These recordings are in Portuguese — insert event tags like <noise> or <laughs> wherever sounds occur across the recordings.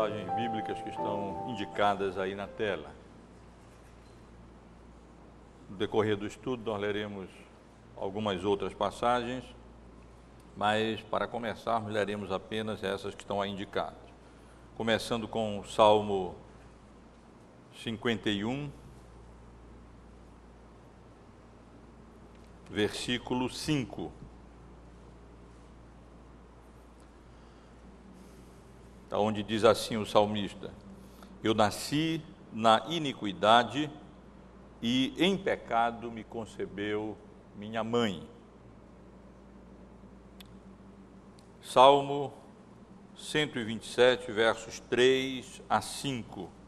passagens bíblicas que estão indicadas aí na tela. No decorrer do estudo, nós leremos algumas outras passagens, mas para começarmos, leremos apenas essas que estão aí indicadas. Começando com o Salmo 51, versículo 5. Onde diz assim o salmista: Eu nasci na iniquidade e em pecado me concebeu minha mãe. Salmo 127, versos 3 a 5.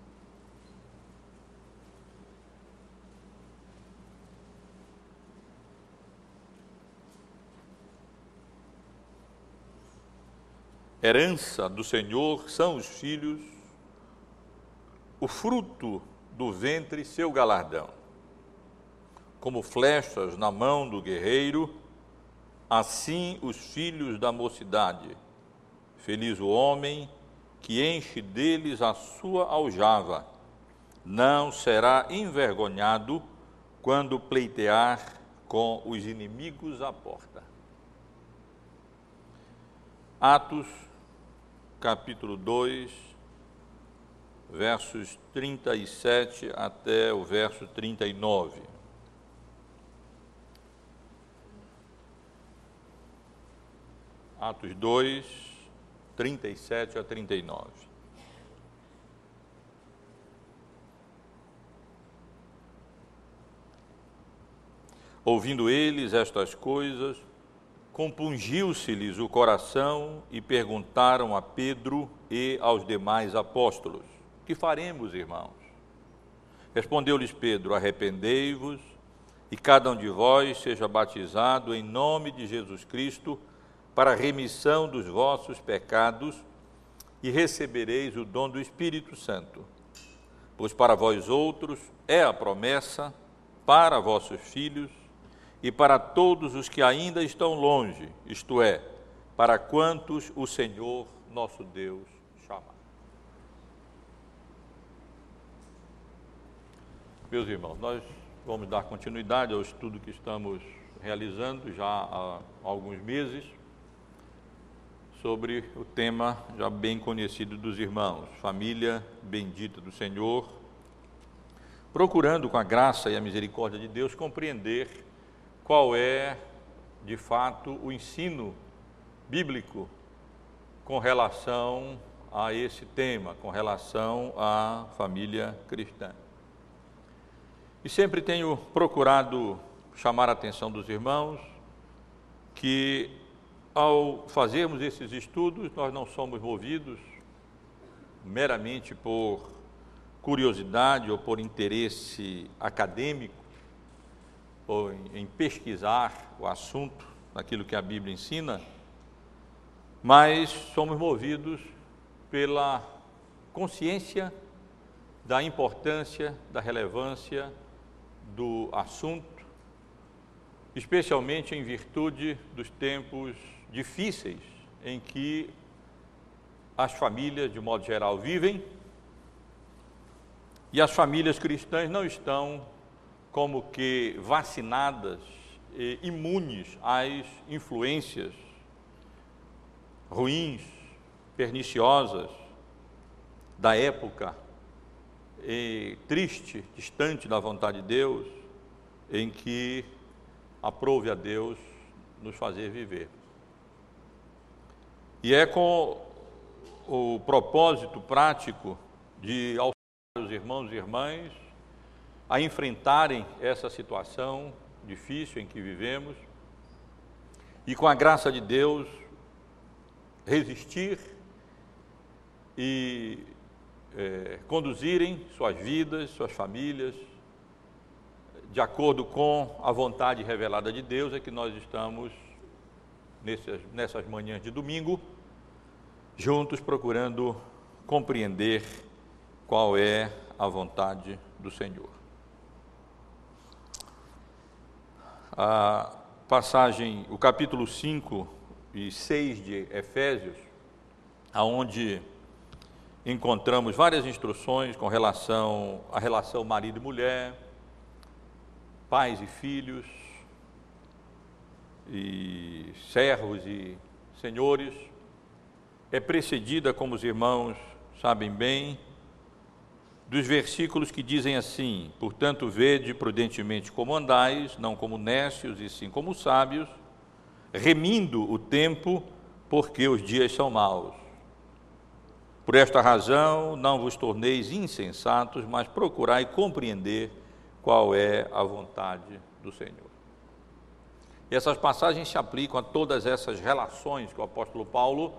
Herança do Senhor são os filhos, o fruto do ventre, seu galardão. Como flechas na mão do guerreiro, assim os filhos da mocidade. Feliz o homem que enche deles a sua aljava. Não será envergonhado quando pleitear com os inimigos à porta. Atos capítulo 2, versos 37 até o verso 39. Atos 2, 37 a 39. Ouvindo eles estas coisas, compungiu-se-lhes o coração e perguntaram a Pedro e aos demais apóstolos: Que faremos, irmãos? Respondeu-lhes Pedro: Arrependei-vos e cada um de vós seja batizado em nome de Jesus Cristo para a remissão dos vossos pecados e recebereis o dom do Espírito Santo. Pois para vós outros é a promessa, para vossos filhos e para todos os que ainda estão longe, isto é, para quantos o Senhor nosso Deus chamar. Meus irmãos, nós vamos dar continuidade ao estudo que estamos realizando já há alguns meses sobre o tema já bem conhecido dos irmãos, família bendita do Senhor, procurando com a graça e a misericórdia de Deus compreender qual é, de fato, o ensino bíblico com relação a esse tema, com relação à família cristã. E sempre tenho procurado chamar a atenção dos irmãos que, ao fazermos esses estudos, nós não somos movidos meramente por curiosidade ou por interesse acadêmico, ou em pesquisar o assunto, naquilo que a Bíblia ensina, mas somos movidos pela consciência da importância, da relevância do assunto, especialmente em virtude dos tempos difíceis em que as famílias, de modo geral, vivem e as famílias cristãs não estão como que vacinadas e imunes às influências ruins, perniciosas da época triste, distante da vontade de Deus, em que aprove a Deus nos fazer viver. E é com o propósito prático de auxiliar os irmãos e irmãs a enfrentarem essa situação difícil em que vivemos e, com a graça de Deus, resistir e é, conduzirem suas vidas, suas famílias, de acordo com a vontade revelada de Deus, é que nós estamos nessas, nessas manhãs de domingo, juntos procurando compreender qual é a vontade do Senhor. A passagem, o capítulo 5 e 6 de Efésios, aonde encontramos várias instruções com relação à relação marido e mulher, pais e filhos, e servos e senhores. É precedida, como os irmãos sabem bem, dos versículos que dizem assim: Portanto, vede prudentemente como andais, não como nécios e sim como sábios, remindo o tempo, porque os dias são maus. Por esta razão, não vos torneis insensatos, mas procurai compreender qual é a vontade do Senhor. E essas passagens se aplicam a todas essas relações que o apóstolo Paulo,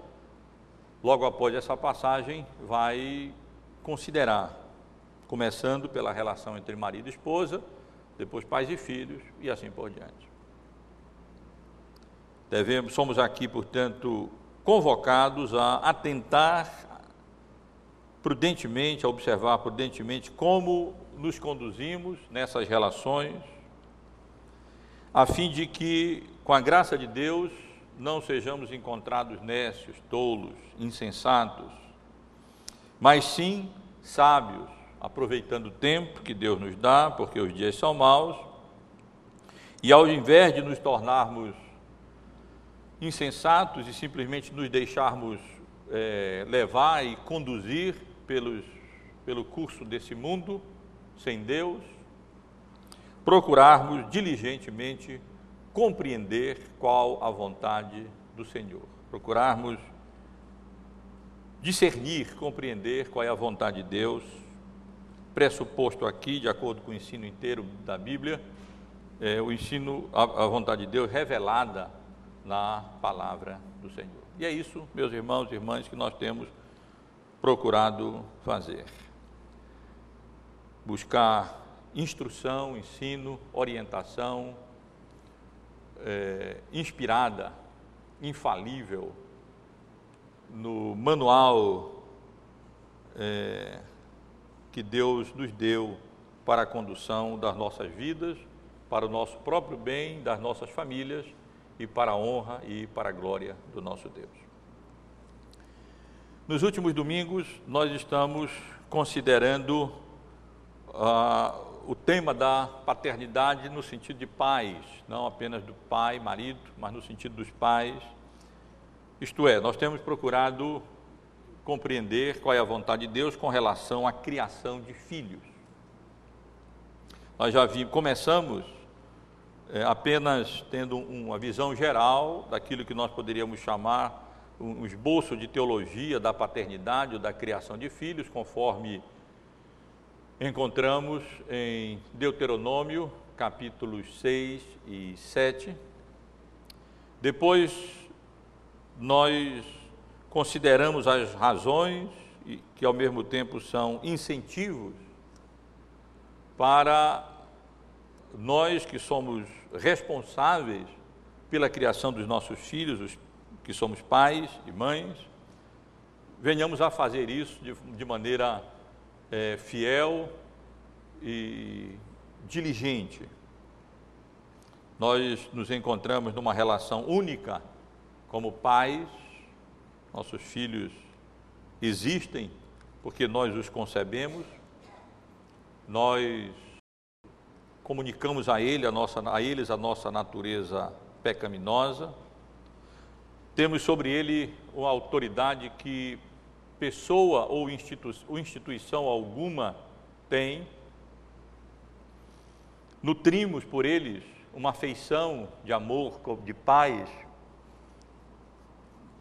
logo após essa passagem, vai considerar começando pela relação entre marido e esposa, depois pais e filhos e assim por diante. Devemos, somos aqui, portanto, convocados a atentar prudentemente, a observar prudentemente como nos conduzimos nessas relações, a fim de que, com a graça de Deus, não sejamos encontrados nécios, tolos, insensatos, mas sim sábios, aproveitando o tempo que Deus nos dá, porque os dias são maus, e ao invés de nos tornarmos insensatos e simplesmente nos deixarmos é, levar e conduzir pelos, pelo curso desse mundo sem Deus, procurarmos diligentemente compreender qual a vontade do Senhor, procurarmos discernir, compreender qual é a vontade de Deus pressuposto aqui, de acordo com o ensino inteiro da Bíblia, é o ensino, a, vontade de Deus revelada na palavra do Senhor. E é isso, meus irmãos e irmãs, que nós temos procurado fazer. Buscar instrução, ensino, orientação é, inspirada, infalível, no manual é, que Deus nos deu para a condução das nossas vidas, para o nosso próprio bem, das nossas famílias e para a honra e para a glória do nosso Deus. Nos últimos domingos, nós estamos considerando uh, o tema da paternidade no sentido de pais, não apenas do pai, marido, mas no sentido dos pais. Isto é, nós temos procurado compreender qual é a vontade de Deus com relação à criação de filhos. Nós já vimos, começamos é, apenas tendo uma visão geral daquilo que nós poderíamos chamar um esboço de teologia da paternidade ou da criação de filhos, conforme encontramos em Deuteronômio, capítulos 6 e 7. Depois, nós consideramos as razões que ao mesmo tempo são incentivos para nós que somos responsáveis pela criação dos nossos filhos, os que somos pais e mães, venhamos a fazer isso de, de maneira é, fiel e diligente. Nós nos encontramos numa relação única como pais nossos filhos existem porque nós os concebemos, nós comunicamos a, ele, a, nossa, a eles a nossa natureza pecaminosa, temos sobre ele uma autoridade que pessoa ou, ou instituição alguma tem, nutrimos por eles uma afeição de amor, de paz,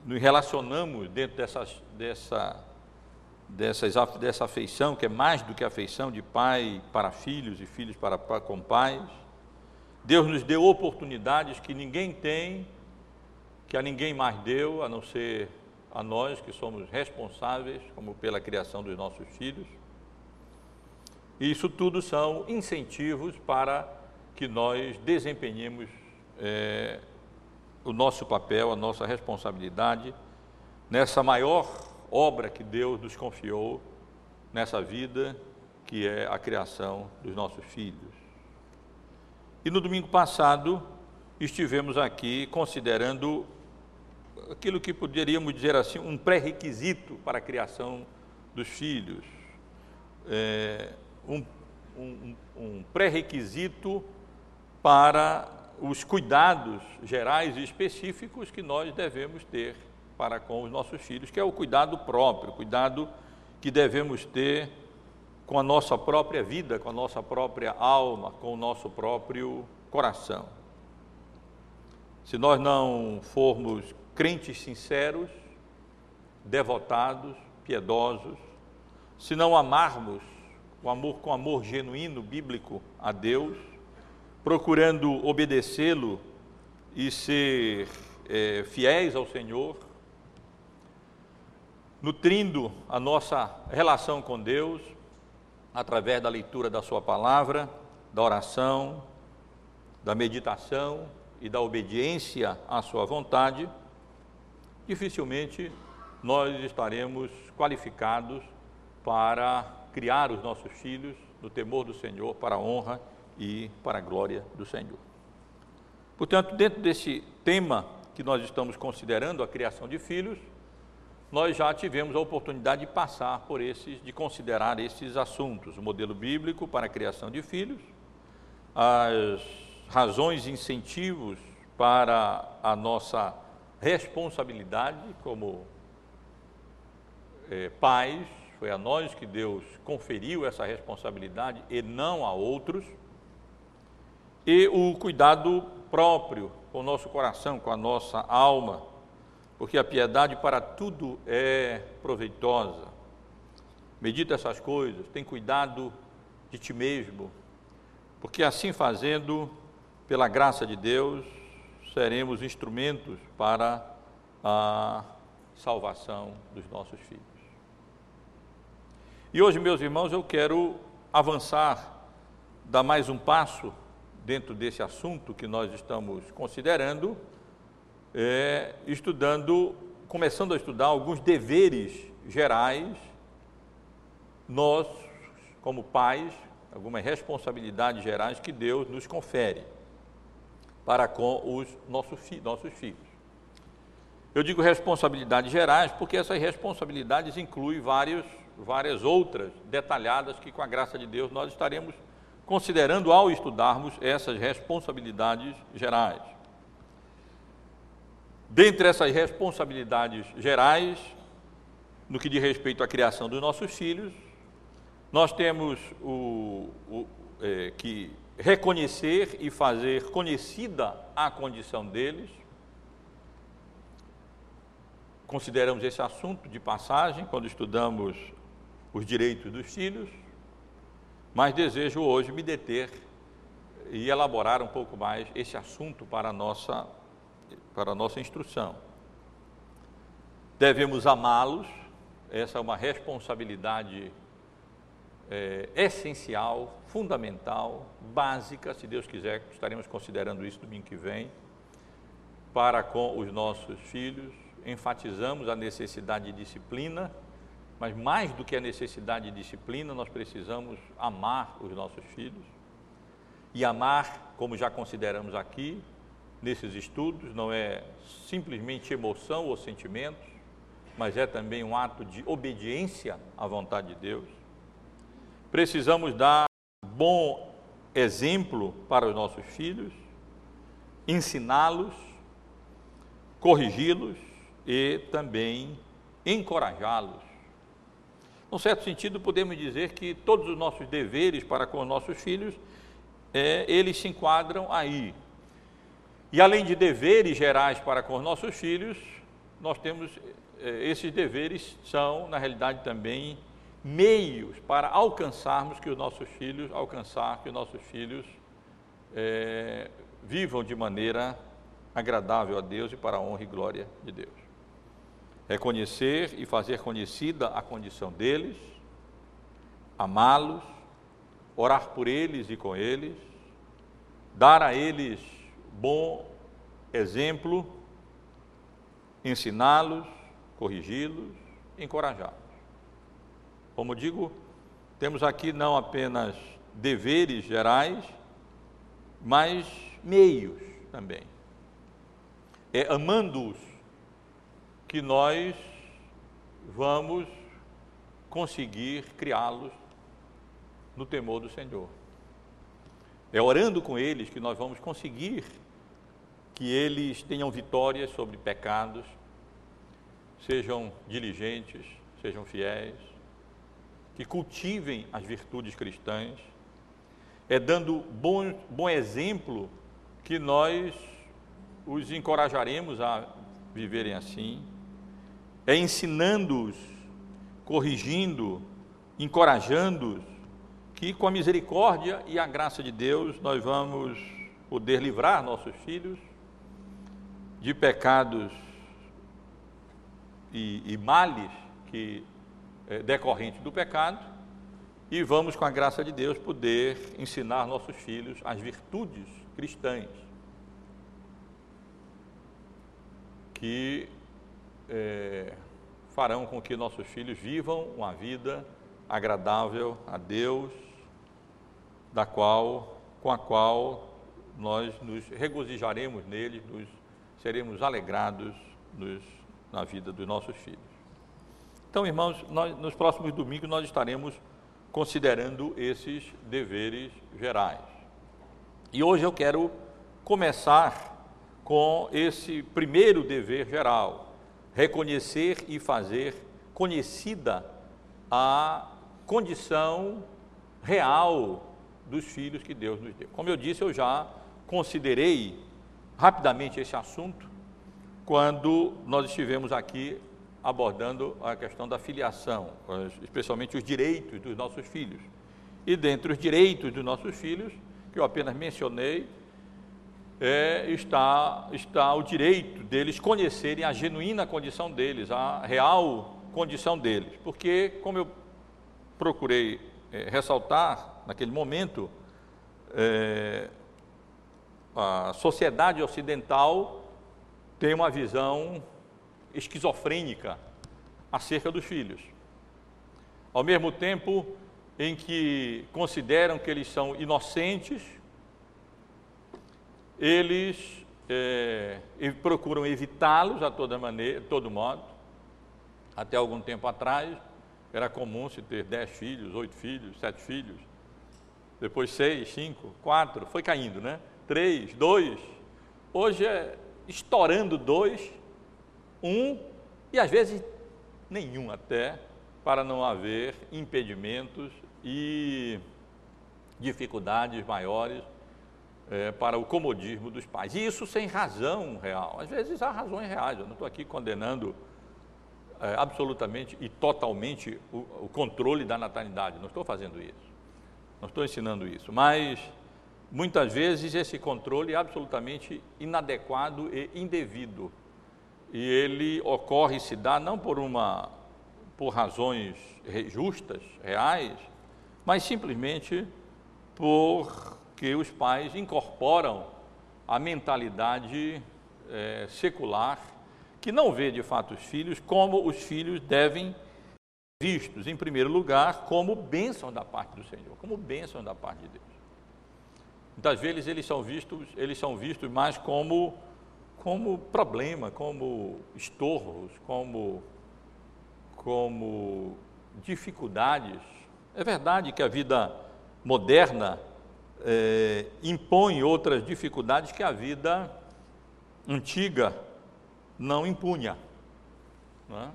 nos relacionamos dentro dessas, dessa, dessas, dessa afeição, que é mais do que afeição de pai para filhos e filhos para, para com pais. Deus nos deu oportunidades que ninguém tem, que a ninguém mais deu, a não ser a nós que somos responsáveis, como pela criação dos nossos filhos. E isso tudo são incentivos para que nós desempenhemos é, o nosso papel, a nossa responsabilidade nessa maior obra que Deus nos confiou nessa vida, que é a criação dos nossos filhos. E no domingo passado estivemos aqui considerando aquilo que poderíamos dizer assim, um pré-requisito para a criação dos filhos, é, um, um, um pré-requisito para os cuidados gerais e específicos que nós devemos ter para com os nossos filhos, que é o cuidado próprio, cuidado que devemos ter com a nossa própria vida, com a nossa própria alma, com o nosso próprio coração. Se nós não formos crentes sinceros, devotados, piedosos, se não amarmos o amor com amor genuíno bíblico a Deus, procurando obedecê-lo e ser é, fiéis ao Senhor, nutrindo a nossa relação com Deus através da leitura da Sua palavra, da oração, da meditação e da obediência à Sua vontade, dificilmente nós estaremos qualificados para criar os nossos filhos no temor do Senhor, para a honra e para a glória do Senhor. Portanto, dentro desse tema que nós estamos considerando, a criação de filhos, nós já tivemos a oportunidade de passar por esses, de considerar esses assuntos, o modelo bíblico para a criação de filhos, as razões e incentivos para a nossa responsabilidade como é, pais, foi a nós que Deus conferiu essa responsabilidade e não a outros, e o cuidado próprio com o nosso coração, com a nossa alma, porque a piedade para tudo é proveitosa. Medita essas coisas, tem cuidado de ti mesmo, porque assim fazendo, pela graça de Deus, seremos instrumentos para a salvação dos nossos filhos. E hoje, meus irmãos, eu quero avançar, dar mais um passo dentro desse assunto que nós estamos considerando, é, estudando, começando a estudar alguns deveres gerais, nós, como pais, algumas responsabilidades gerais que Deus nos confere para com os nossos, nossos filhos. Eu digo responsabilidades gerais porque essas responsabilidades incluem vários várias outras detalhadas que, com a graça de Deus, nós estaremos considerando ao estudarmos essas responsabilidades gerais. Dentre essas responsabilidades gerais, no que diz respeito à criação dos nossos filhos, nós temos o, o é, que reconhecer e fazer conhecida a condição deles. Consideramos esse assunto de passagem quando estudamos os direitos dos filhos, mas desejo hoje me deter e elaborar um pouco mais esse assunto para a nossa, para a nossa instrução. Devemos amá-los, essa é uma responsabilidade é, essencial, fundamental, básica, se Deus quiser, estaremos considerando isso domingo que vem, para com os nossos filhos. Enfatizamos a necessidade de disciplina mas mais do que a necessidade de disciplina, nós precisamos amar os nossos filhos. E amar, como já consideramos aqui, nesses estudos, não é simplesmente emoção ou sentimentos, mas é também um ato de obediência à vontade de Deus. Precisamos dar bom exemplo para os nossos filhos, ensiná-los, corrigi-los e também encorajá-los num certo sentido, podemos dizer que todos os nossos deveres para com os nossos filhos, é, eles se enquadram aí. E além de deveres gerais para com os nossos filhos, nós temos é, esses deveres são, na realidade, também meios para alcançarmos que os nossos filhos, alcançar que os nossos filhos é, vivam de maneira agradável a Deus e para a honra e glória de Deus reconhecer e fazer conhecida a condição deles, amá-los, orar por eles e com eles, dar a eles bom exemplo, ensiná-los, corrigi-los, encorajá-los. Como digo, temos aqui não apenas deveres gerais, mas meios também. É amando-os que nós vamos conseguir criá-los no temor do Senhor. É orando com eles que nós vamos conseguir que eles tenham vitórias sobre pecados, sejam diligentes, sejam fiéis, que cultivem as virtudes cristãs. É dando bom, bom exemplo que nós os encorajaremos a viverem assim. É ensinando-os, corrigindo, encorajando-os, que com a misericórdia e a graça de Deus nós vamos poder livrar nossos filhos de pecados e, e males que é, decorrentes do pecado e vamos com a graça de Deus poder ensinar nossos filhos as virtudes cristãs que é, farão com que nossos filhos vivam uma vida agradável a Deus, da qual, com a qual nós nos regozijaremos neles, nos seremos alegrados nos, na vida dos nossos filhos. Então, irmãos, nós, nos próximos domingos nós estaremos considerando esses deveres gerais. E hoje eu quero começar com esse primeiro dever geral, reconhecer e fazer conhecida a condição real dos filhos que Deus nos deu. Como eu disse, eu já considerei rapidamente esse assunto quando nós estivemos aqui abordando a questão da filiação, especialmente os direitos dos nossos filhos. E dentre os direitos dos nossos filhos, que eu apenas mencionei, é, está, está o direito deles conhecerem a genuína condição deles, a real condição deles. Porque, como eu procurei é, ressaltar naquele momento, é, a sociedade ocidental tem uma visão esquizofrênica acerca dos filhos. Ao mesmo tempo em que consideram que eles são inocentes, eles é, procuram evitá-los a toda maneira, todo modo. Até algum tempo atrás era comum se ter dez filhos, oito filhos, sete filhos, depois seis, cinco, quatro, foi caindo, né? Três, dois. Hoje é estourando dois, um e às vezes nenhum até, para não haver impedimentos e dificuldades maiores é, para o comodismo dos pais. E isso sem razão real. Às vezes há razões reais, eu não estou aqui condenando é, absolutamente e totalmente o, o controle da natalidade, não estou fazendo isso, não estou ensinando isso, mas muitas vezes esse controle é absolutamente inadequado e indevido. E ele ocorre e se dá não por uma por razões justas, reais, mas simplesmente porque os pais incorporam a mentalidade é, secular que não vê de fato os filhos como os filhos devem vistos, em primeiro lugar, como bênção da parte do Senhor, como bênção da parte de Deus. Muitas vezes eles são vistos, eles são vistos mais como, como problema, como estorvos, como, como dificuldades. É verdade que a vida moderna é, impõe outras dificuldades que a vida antiga não impunha. Né?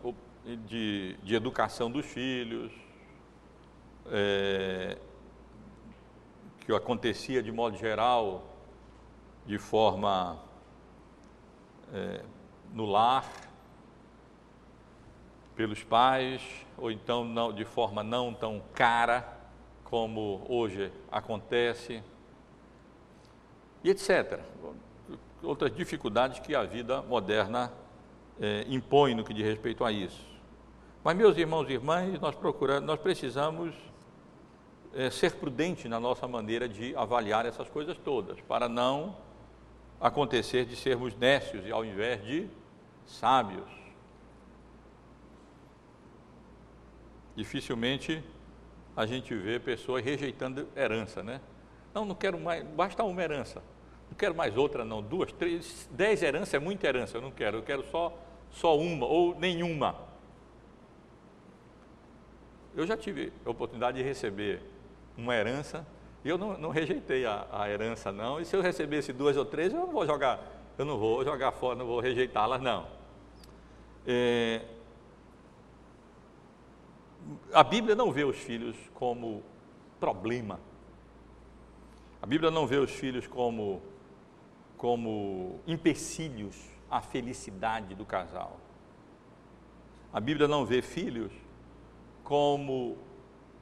De, de educação dos filhos, é, que acontecia de modo geral, de forma é, no lar, pelos pais, ou então não, de forma não tão cara como hoje acontece, e etc. Outras dificuldades que a vida moderna é, impõe no que diz respeito a isso. Mas, meus irmãos e irmãs, nós procuramos, nós precisamos é, ser prudente na nossa maneira de avaliar essas coisas todas, para não acontecer de sermos nécios ao invés de sábios. Dificilmente a gente vê pessoas rejeitando herança, né? Não, não quero mais, basta uma herança. Não quero mais outra, não. Duas, três, dez heranças é muita herança, eu não quero. Eu quero só, só uma ou nenhuma. eu já tive a oportunidade de receber uma herança e eu não, não rejeitei a, a, herança, não. E se eu recebesse duas ou três, eu não vou jogar, eu não vou jogar fora, não vou rejeitá-las, não. É, a Bíblia não vê os filhos como problema. A Bíblia não vê os filhos como, como empecilhos à felicidade do casal. A Bíblia não vê filhos como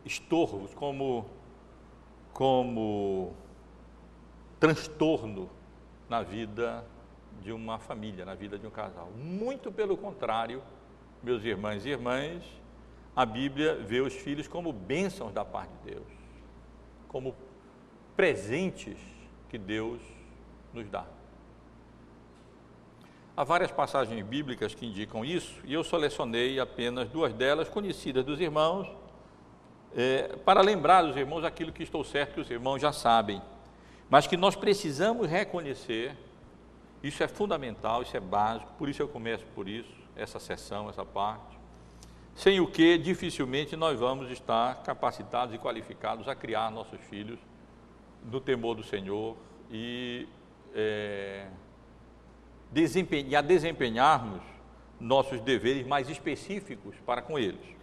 estorvos, como, como transtorno na vida de uma família, na vida de um casal. Muito pelo contrário, meus irmãos e irmãs, a Bíblia vê os filhos como bênçãos da parte de Deus, como presentes que Deus nos dá. Há várias passagens bíblicas que indicam isso, e eu selecionei apenas duas delas, conhecidas dos irmãos, é, para lembrar dos irmãos aquilo que estou certo que os irmãos já sabem, mas que nós precisamos reconhecer, isso é fundamental, isso é básico, por isso eu começo por isso, essa sessão, essa parte sem o que dificilmente nós vamos estar capacitados e qualificados a criar nossos filhos no temor do Senhor e, é, desempenhar, desempenharmos nossos deveres mais específicos para com eles.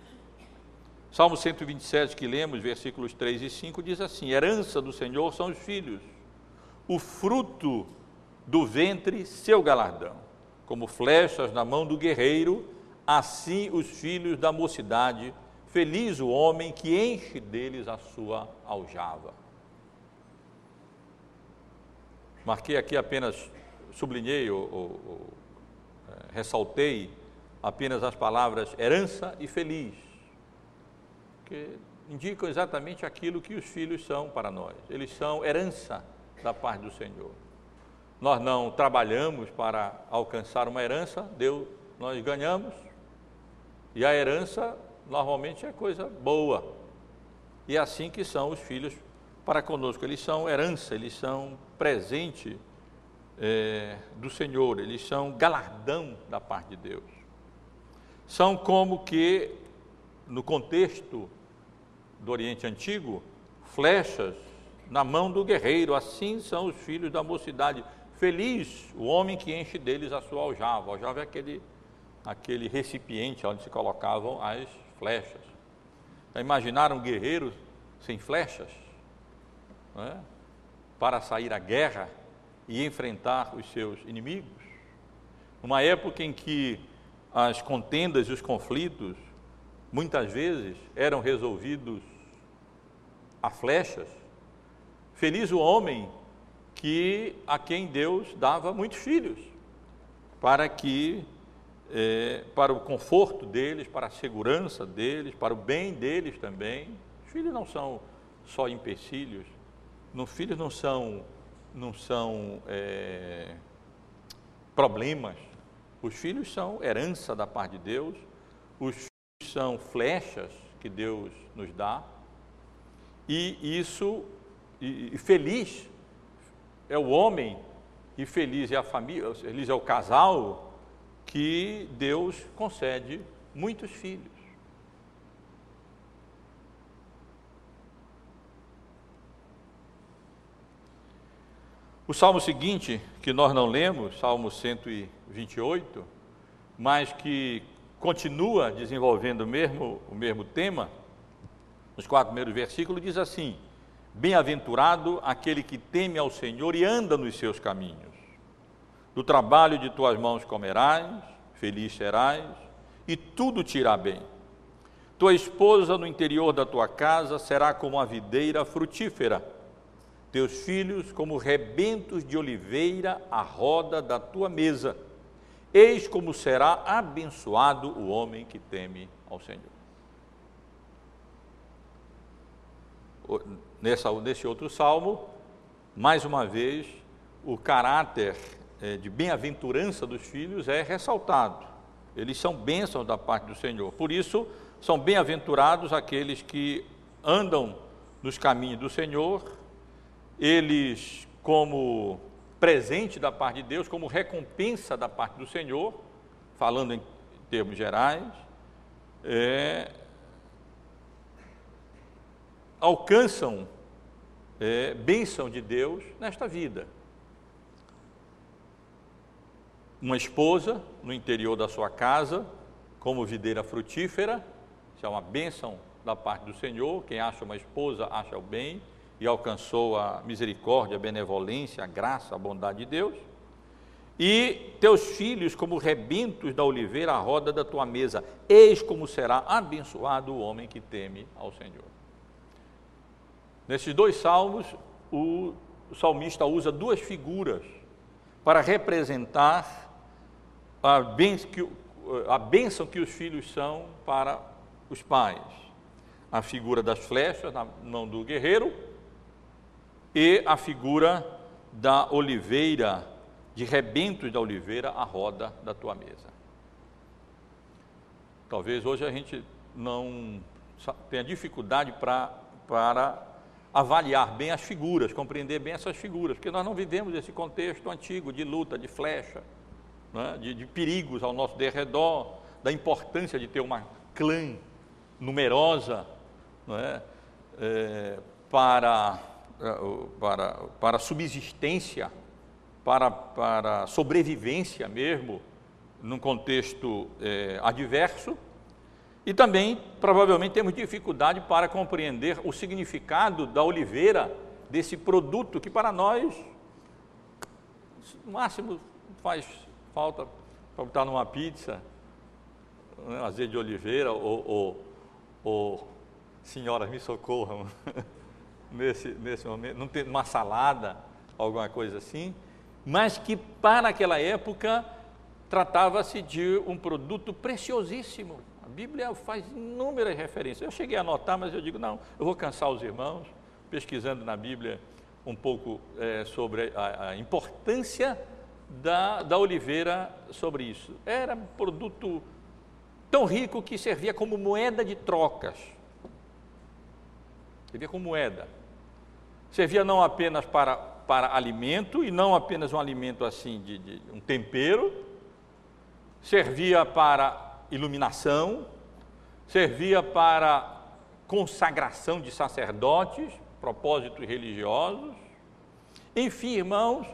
Salmo 127 que lemos, versículos 3 e 5, diz assim: Herança do Senhor são os filhos, o fruto do ventre, seu galardão, como flechas na mão do guerreiro assim os filhos da mocidade, feliz o homem que enche deles a sua aljava. Marquei aqui apenas, sublinhei ou, ou, ou é, ressaltei apenas as palavras herança e feliz, que indicam exatamente aquilo que os filhos são para nós. Eles são herança da parte do Senhor. Nós não trabalhamos para alcançar uma herança, Deus, nós ganhamos, e a herança normalmente é coisa boa. E é assim que são os filhos para conosco. Eles são herança, eles são presente é, do Senhor, eles são galardão da parte de Deus. São como que, no contexto do Oriente Antigo, flechas na mão do guerreiro, assim são os filhos da mocidade. Feliz o homem que enche deles a sua aljava. Aljava é aquele aquele recipiente onde se colocavam as flechas. Já imaginaram guerreiros sem flechas? É? Para sair à guerra e enfrentar os seus inimigos? Uma época em que as contendas e os conflitos muitas vezes eram resolvidos a flechas. Feliz o homem que a quem Deus dava muitos filhos, para que é, para o conforto deles, para a segurança deles, para o bem deles também. Os filhos não são só empecilhos, os filhos não são, não são é, problemas. Os filhos são herança da parte de Deus, os filhos são flechas que Deus nos dá, e isso, e, e feliz é o homem, e feliz é a família, feliz é o casal que Deus concede muitos filhos. O salmo seguinte, que nós não lemos, Salmo 128, mas que continua desenvolvendo o mesmo, o mesmo tema, nos quatro primeiros versículos, diz assim: Bem-aventurado aquele que teme ao Senhor e anda nos seus caminhos. Do trabalho de tuas mãos comerás, feliz serás, e tudo te irá bem. Tua esposa no interior da tua casa será como a videira frutífera, teus filhos como rebentos de oliveira à roda da tua mesa. Eis como será abençoado o homem que teme ao Senhor. Nesse outro salmo, mais uma vez, o caráter de bem-aventurança dos filhos é ressaltado. Eles são bênçãos da parte do Senhor. Por isso, são bem-aventurados aqueles que andam nos caminhos do Senhor, eles, como presente da parte de Deus, como recompensa da parte do Senhor, falando em termos gerais, é, alcançam é, bênção de Deus nesta vida. Uma esposa no interior da sua casa, como videira frutífera, isso é uma bênção da parte do Senhor. Quem acha uma esposa acha o bem e alcançou a misericórdia, a benevolência, a graça, a bondade de Deus. E teus filhos como rebentos da oliveira à roda da tua mesa, eis como será abençoado o homem que teme ao Senhor. Nesses dois salmos, o salmista usa duas figuras para representar a bênção que, a os filhos são para os pais. A figura das flechas na mão do guerreiro e a figura da oliveira, de rebentos da oliveira à roda da tua mesa. Talvez hoje a gente não tenha dificuldade pra, para avaliar bem as figuras, compreender bem essas figuras, porque nós não vivemos esse contexto antigo de luta, de flecha, né, de, de, perigos ao nosso derredor, da importância de ter uma clã numerosa é, é, para, é, para, para subsistência, para, para sobrevivência mesmo, num contexto é, adverso, e também, provavelmente, temos dificuldade para compreender o significado da oliveira, desse produto que para nós, no máximo, faz falta para botar numa pizza, né, azeite de oliveira, ou, ou, ou senhoras me socorram, <laughs> nesse, nesse momento, não tem uma salada, alguma coisa assim, mas que para aquela época tratava-se de um produto preciosíssimo a Bíblia faz inúmeras referências. Eu cheguei a anotar, mas eu digo, não, eu vou cansar os irmãos, pesquisando na Bíblia um pouco é, sobre a, a importância da, da oliveira sobre isso. Era um produto tão rico que servia como moeda de trocas. Servia como moeda. Servia não apenas para, para alimento, e não apenas um alimento assim, de, de um tempero, servia para iluminação, servia para consagração de sacerdotes, propósitos religiosos. Enfim, irmãos,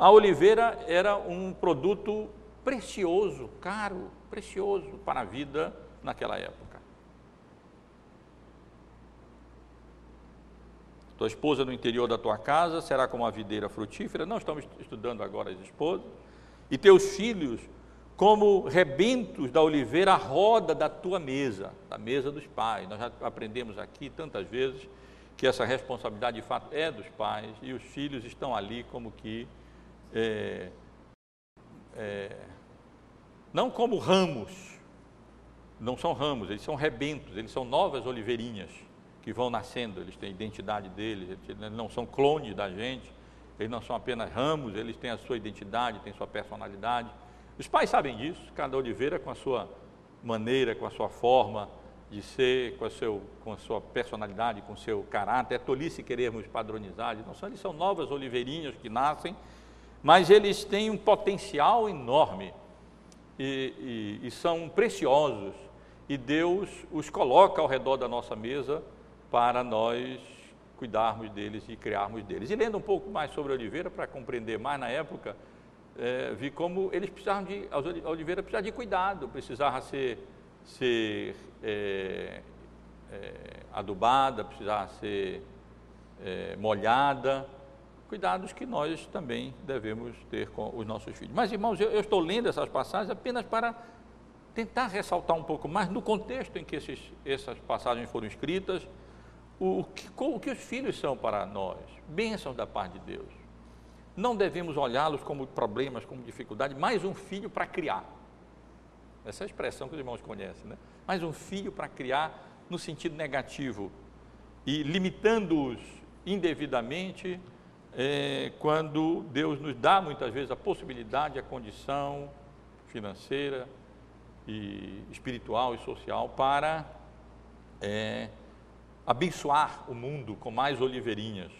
a oliveira era um produto precioso, caro, precioso para a vida naquela época. Tua esposa no interior da tua casa será como a videira frutífera. Não estamos estudando agora as esposas. E teus filhos como rebentos da oliveira à roda da tua mesa, da mesa dos pais. Nós já aprendemos aqui tantas vezes que essa responsabilidade de fato é dos pais e os filhos estão ali como que é, é, não como ramos, não são ramos, eles são rebentos, eles são novas oliveirinhas que vão nascendo, eles têm a identidade deles, eles não são clones da gente, eles não são apenas ramos, eles têm a sua identidade, têm sua personalidade. Os pais sabem disso, cada oliveira com a sua maneira, com a sua forma de ser, com a, seu, com a sua personalidade, com o seu caráter. É tolice querermos padronizar, não são, eles são novas oliveirinhas que nascem, mas eles têm um potencial enorme e, e, e são preciosos. E Deus os coloca ao redor da nossa mesa para nós cuidarmos deles e criarmos deles. E lendo um pouco mais sobre a oliveira, para compreender mais na época, é, vi como eles precisavam de, a oliveira precisava de cuidado, precisava ser, ser é, é, adubada, precisava ser é, molhada, cuidados que nós também devemos ter com os nossos filhos. Mas, irmãos, eu, eu estou lendo essas passagens apenas para tentar ressaltar um pouco mais no contexto em que esses, essas passagens foram escritas, o, que, o que os filhos são para nós, bênçãos da parte de Deus não devemos olhá-los como problemas, como dificuldade, mais um filho para criar. Essa é a expressão que os irmãos conhecem, né? Mais um filho para criar no sentido negativo e limitando-os indevidamente é, quando Deus nos dá muitas vezes a possibilidade, a condição financeira e espiritual e social para é, abençoar o mundo com mais oliveirinhas.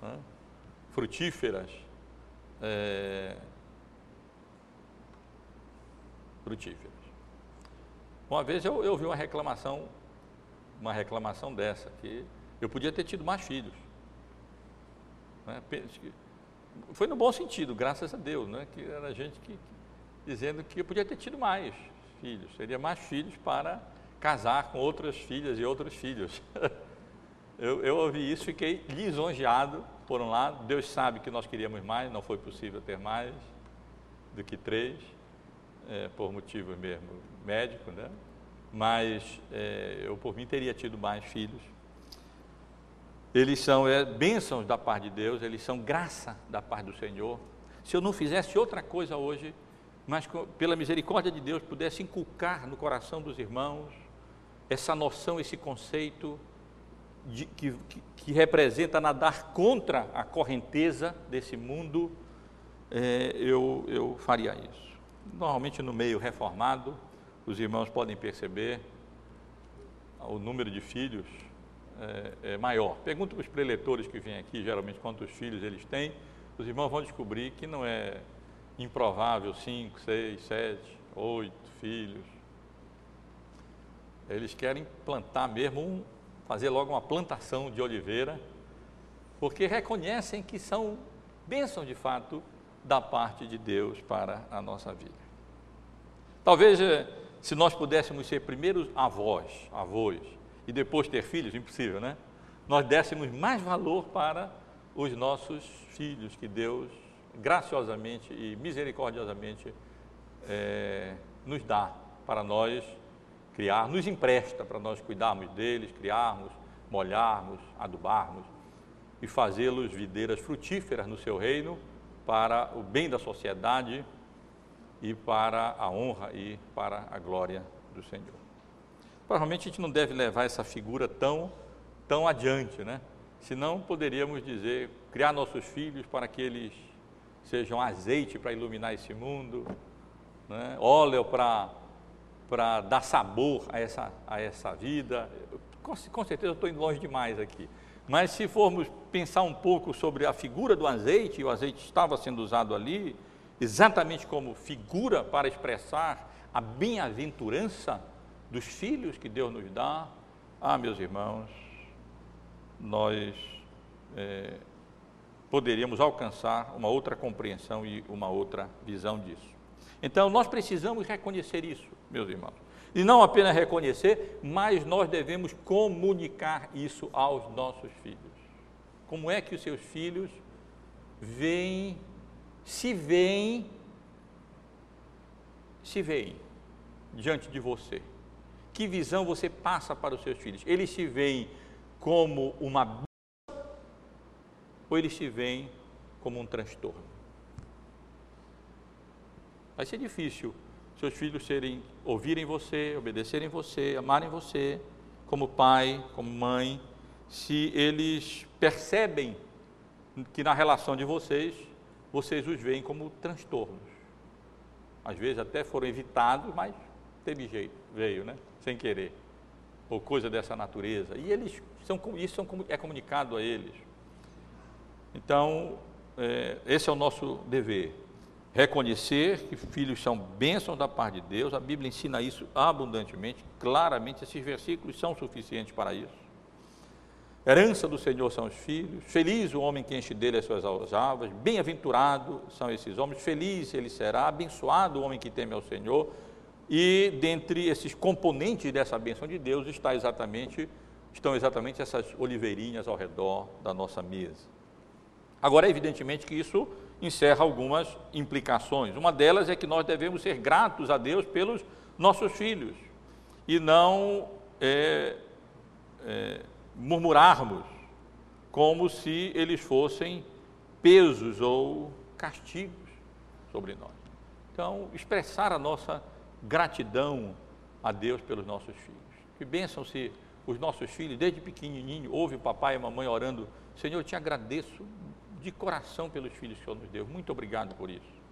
Né? frutíferas, é, frutíferas. Uma vez eu, eu vi uma reclamação, uma reclamação dessa, que Eu podia ter tido mais filhos. Né? Foi no bom sentido, graças a Deus, né? que era gente que, dizendo que eu podia ter tido mais filhos, seria mais filhos para casar com outras filhas e outros filhos. <laughs> eu, eu ouvi isso, fiquei lisonjeado, por um lado, Deus sabe que nós queríamos mais, não foi possível ter mais do que três, é, por motivo mesmo médico, né? mas é, eu por mim teria tido mais filhos. Eles são é, bênçãos da parte de Deus, eles são graça da parte do Senhor. Se eu não fizesse outra coisa hoje, mas pela misericórdia de Deus pudesse inculcar no coração dos irmãos essa noção, esse conceito de, que, que, representa nadar contra a correnteza desse mundo, é, eu, eu faria isso. Normalmente no meio reformado, os irmãos podem perceber o número de filhos é, é maior. Pergunta para os preletores que vêm aqui, geralmente, quantos filhos eles têm. Os irmãos vão descobrir que não é improvável cinco, seis, sete, oito filhos. Eles querem plantar mesmo, um, fazer logo uma plantação de oliveira, porque reconhecem que são bênçãos de fato da parte de Deus para a nossa vida. Talvez eh, se nós pudéssemos ser primeiros avós, avós, e depois ter filhos, impossível, né? Nós dessemos mais valor para os nossos filhos que Deus graciosamente e misericordiosamente é, nos dá para nós criar, nos empresta para nós cuidarmos deles, criarmos, molharmos, adubarmos e fazê-los videiras frutíferas no seu reino para o bem da sociedade e para a honra e para a glória do Senhor. Provavelmente a gente não deve levar essa figura tão, tão adiante, né? Senão poderíamos dizer, criar nossos filhos para que eles sejam azeite para iluminar esse mundo, né? óleo para, para dar sabor a essa, a essa vida. Com, com certeza eu estou indo longe demais aqui. Mas se formos pensar um pouco sobre a figura do azeite, o azeite estava sendo usado ali, exatamente como figura para expressar a bem-aventurança dos filhos que Deus nos dá, ah, meus irmãos, nós é, poderíamos alcançar uma outra compreensão e uma outra visão disso. Então, nós precisamos reconhecer isso, meus irmãos. E não apenas reconhecer, mas nós devemos comunicar isso aos nossos filhos. Como é que os seus filhos veem, se veem, se veem diante de você? Que visão você passa para os seus filhos? Eles se veem como uma ou eles te veem como um transtorno. Vai ser difícil seus filhos serem, ouvirem você, obedecerem você, amarem você, como pai, como mãe, se eles percebem que na relação de vocês, vocês os veem como transtornos. Às vezes até foram evitados, mas teve jeito, veio, né? Sem querer. Ou coisa dessa natureza. E eles são, isso é comunicado a eles. Então, é, esse é o nosso dever. Reconhecer que filhos são bênçãos da parte de Deus, a Bíblia ensina isso abundantemente, claramente, esses versículos são suficientes para isso. Herança do Senhor são os filhos, feliz o homem que enche dele as suas aljavas, bem-aventurado são esses homens, feliz ele será, abençoado o homem que teme ao Senhor, e dentre esses componentes dessa bênção de Deus está exatamente, estão exatamente essas oliveirinhas ao redor da nossa mesa. Agora, evidentemente que isso encerra algumas implicações. Uma delas é que nós devemos ser gratos a Deus pelos nossos filhos e não é, é, murmurarmos como se eles fossem pesos ou castigos sobre nós. Então, expressar a nossa gratidão a Deus pelos nossos filhos. Que bênção se os nossos filhos, desde pequenininho, ouvem o papai e a mamãe orando, Senhor, eu te agradeço de coração pelos filhos que o Senhor nos deu. Muito obrigado por isso.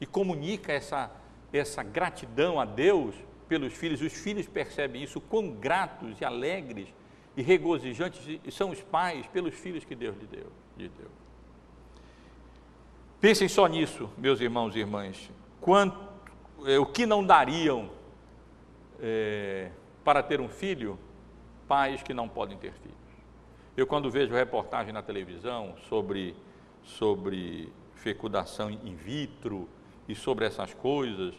E comunica essa, essa gratidão a Deus pelos filhos. Os filhos percebem isso, quão gratos e alegres e regozijantes são os pais pelos filhos que Deus lhe deu. Lhe deu. Pensem só nisso, meus irmãos e irmãs. Quanto, o que não dariam é, para ter um filho, pais que não podem ter filhos. Eu, quando vejo reportagem na televisão sobre, sobre fecundação in vitro e sobre essas coisas,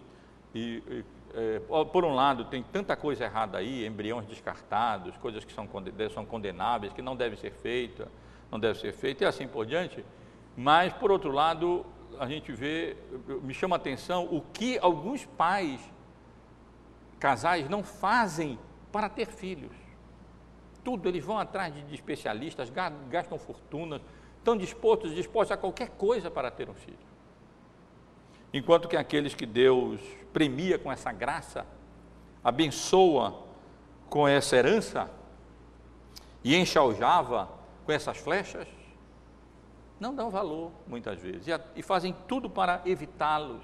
e, e é, por um lado, tem tanta coisa errada aí, embriões descartados, coisas que são, são condenáveis, que não devem ser feitas, não devem ser feitas, e assim por diante. Mas, por outro lado, a gente vê, me chama a atenção o que alguns pais, casais, não fazem para ter filhos. Tudo, eles vão atrás de, especialistas, gastam fortuna, estão dispostos, dispostos a qualquer coisa para ter um filho. Enquanto que aqueles que Deus premia com essa graça, abençoa com essa herança e enche aljava com essas flechas, não dão valor muitas vezes e, fazem tudo para evitá-los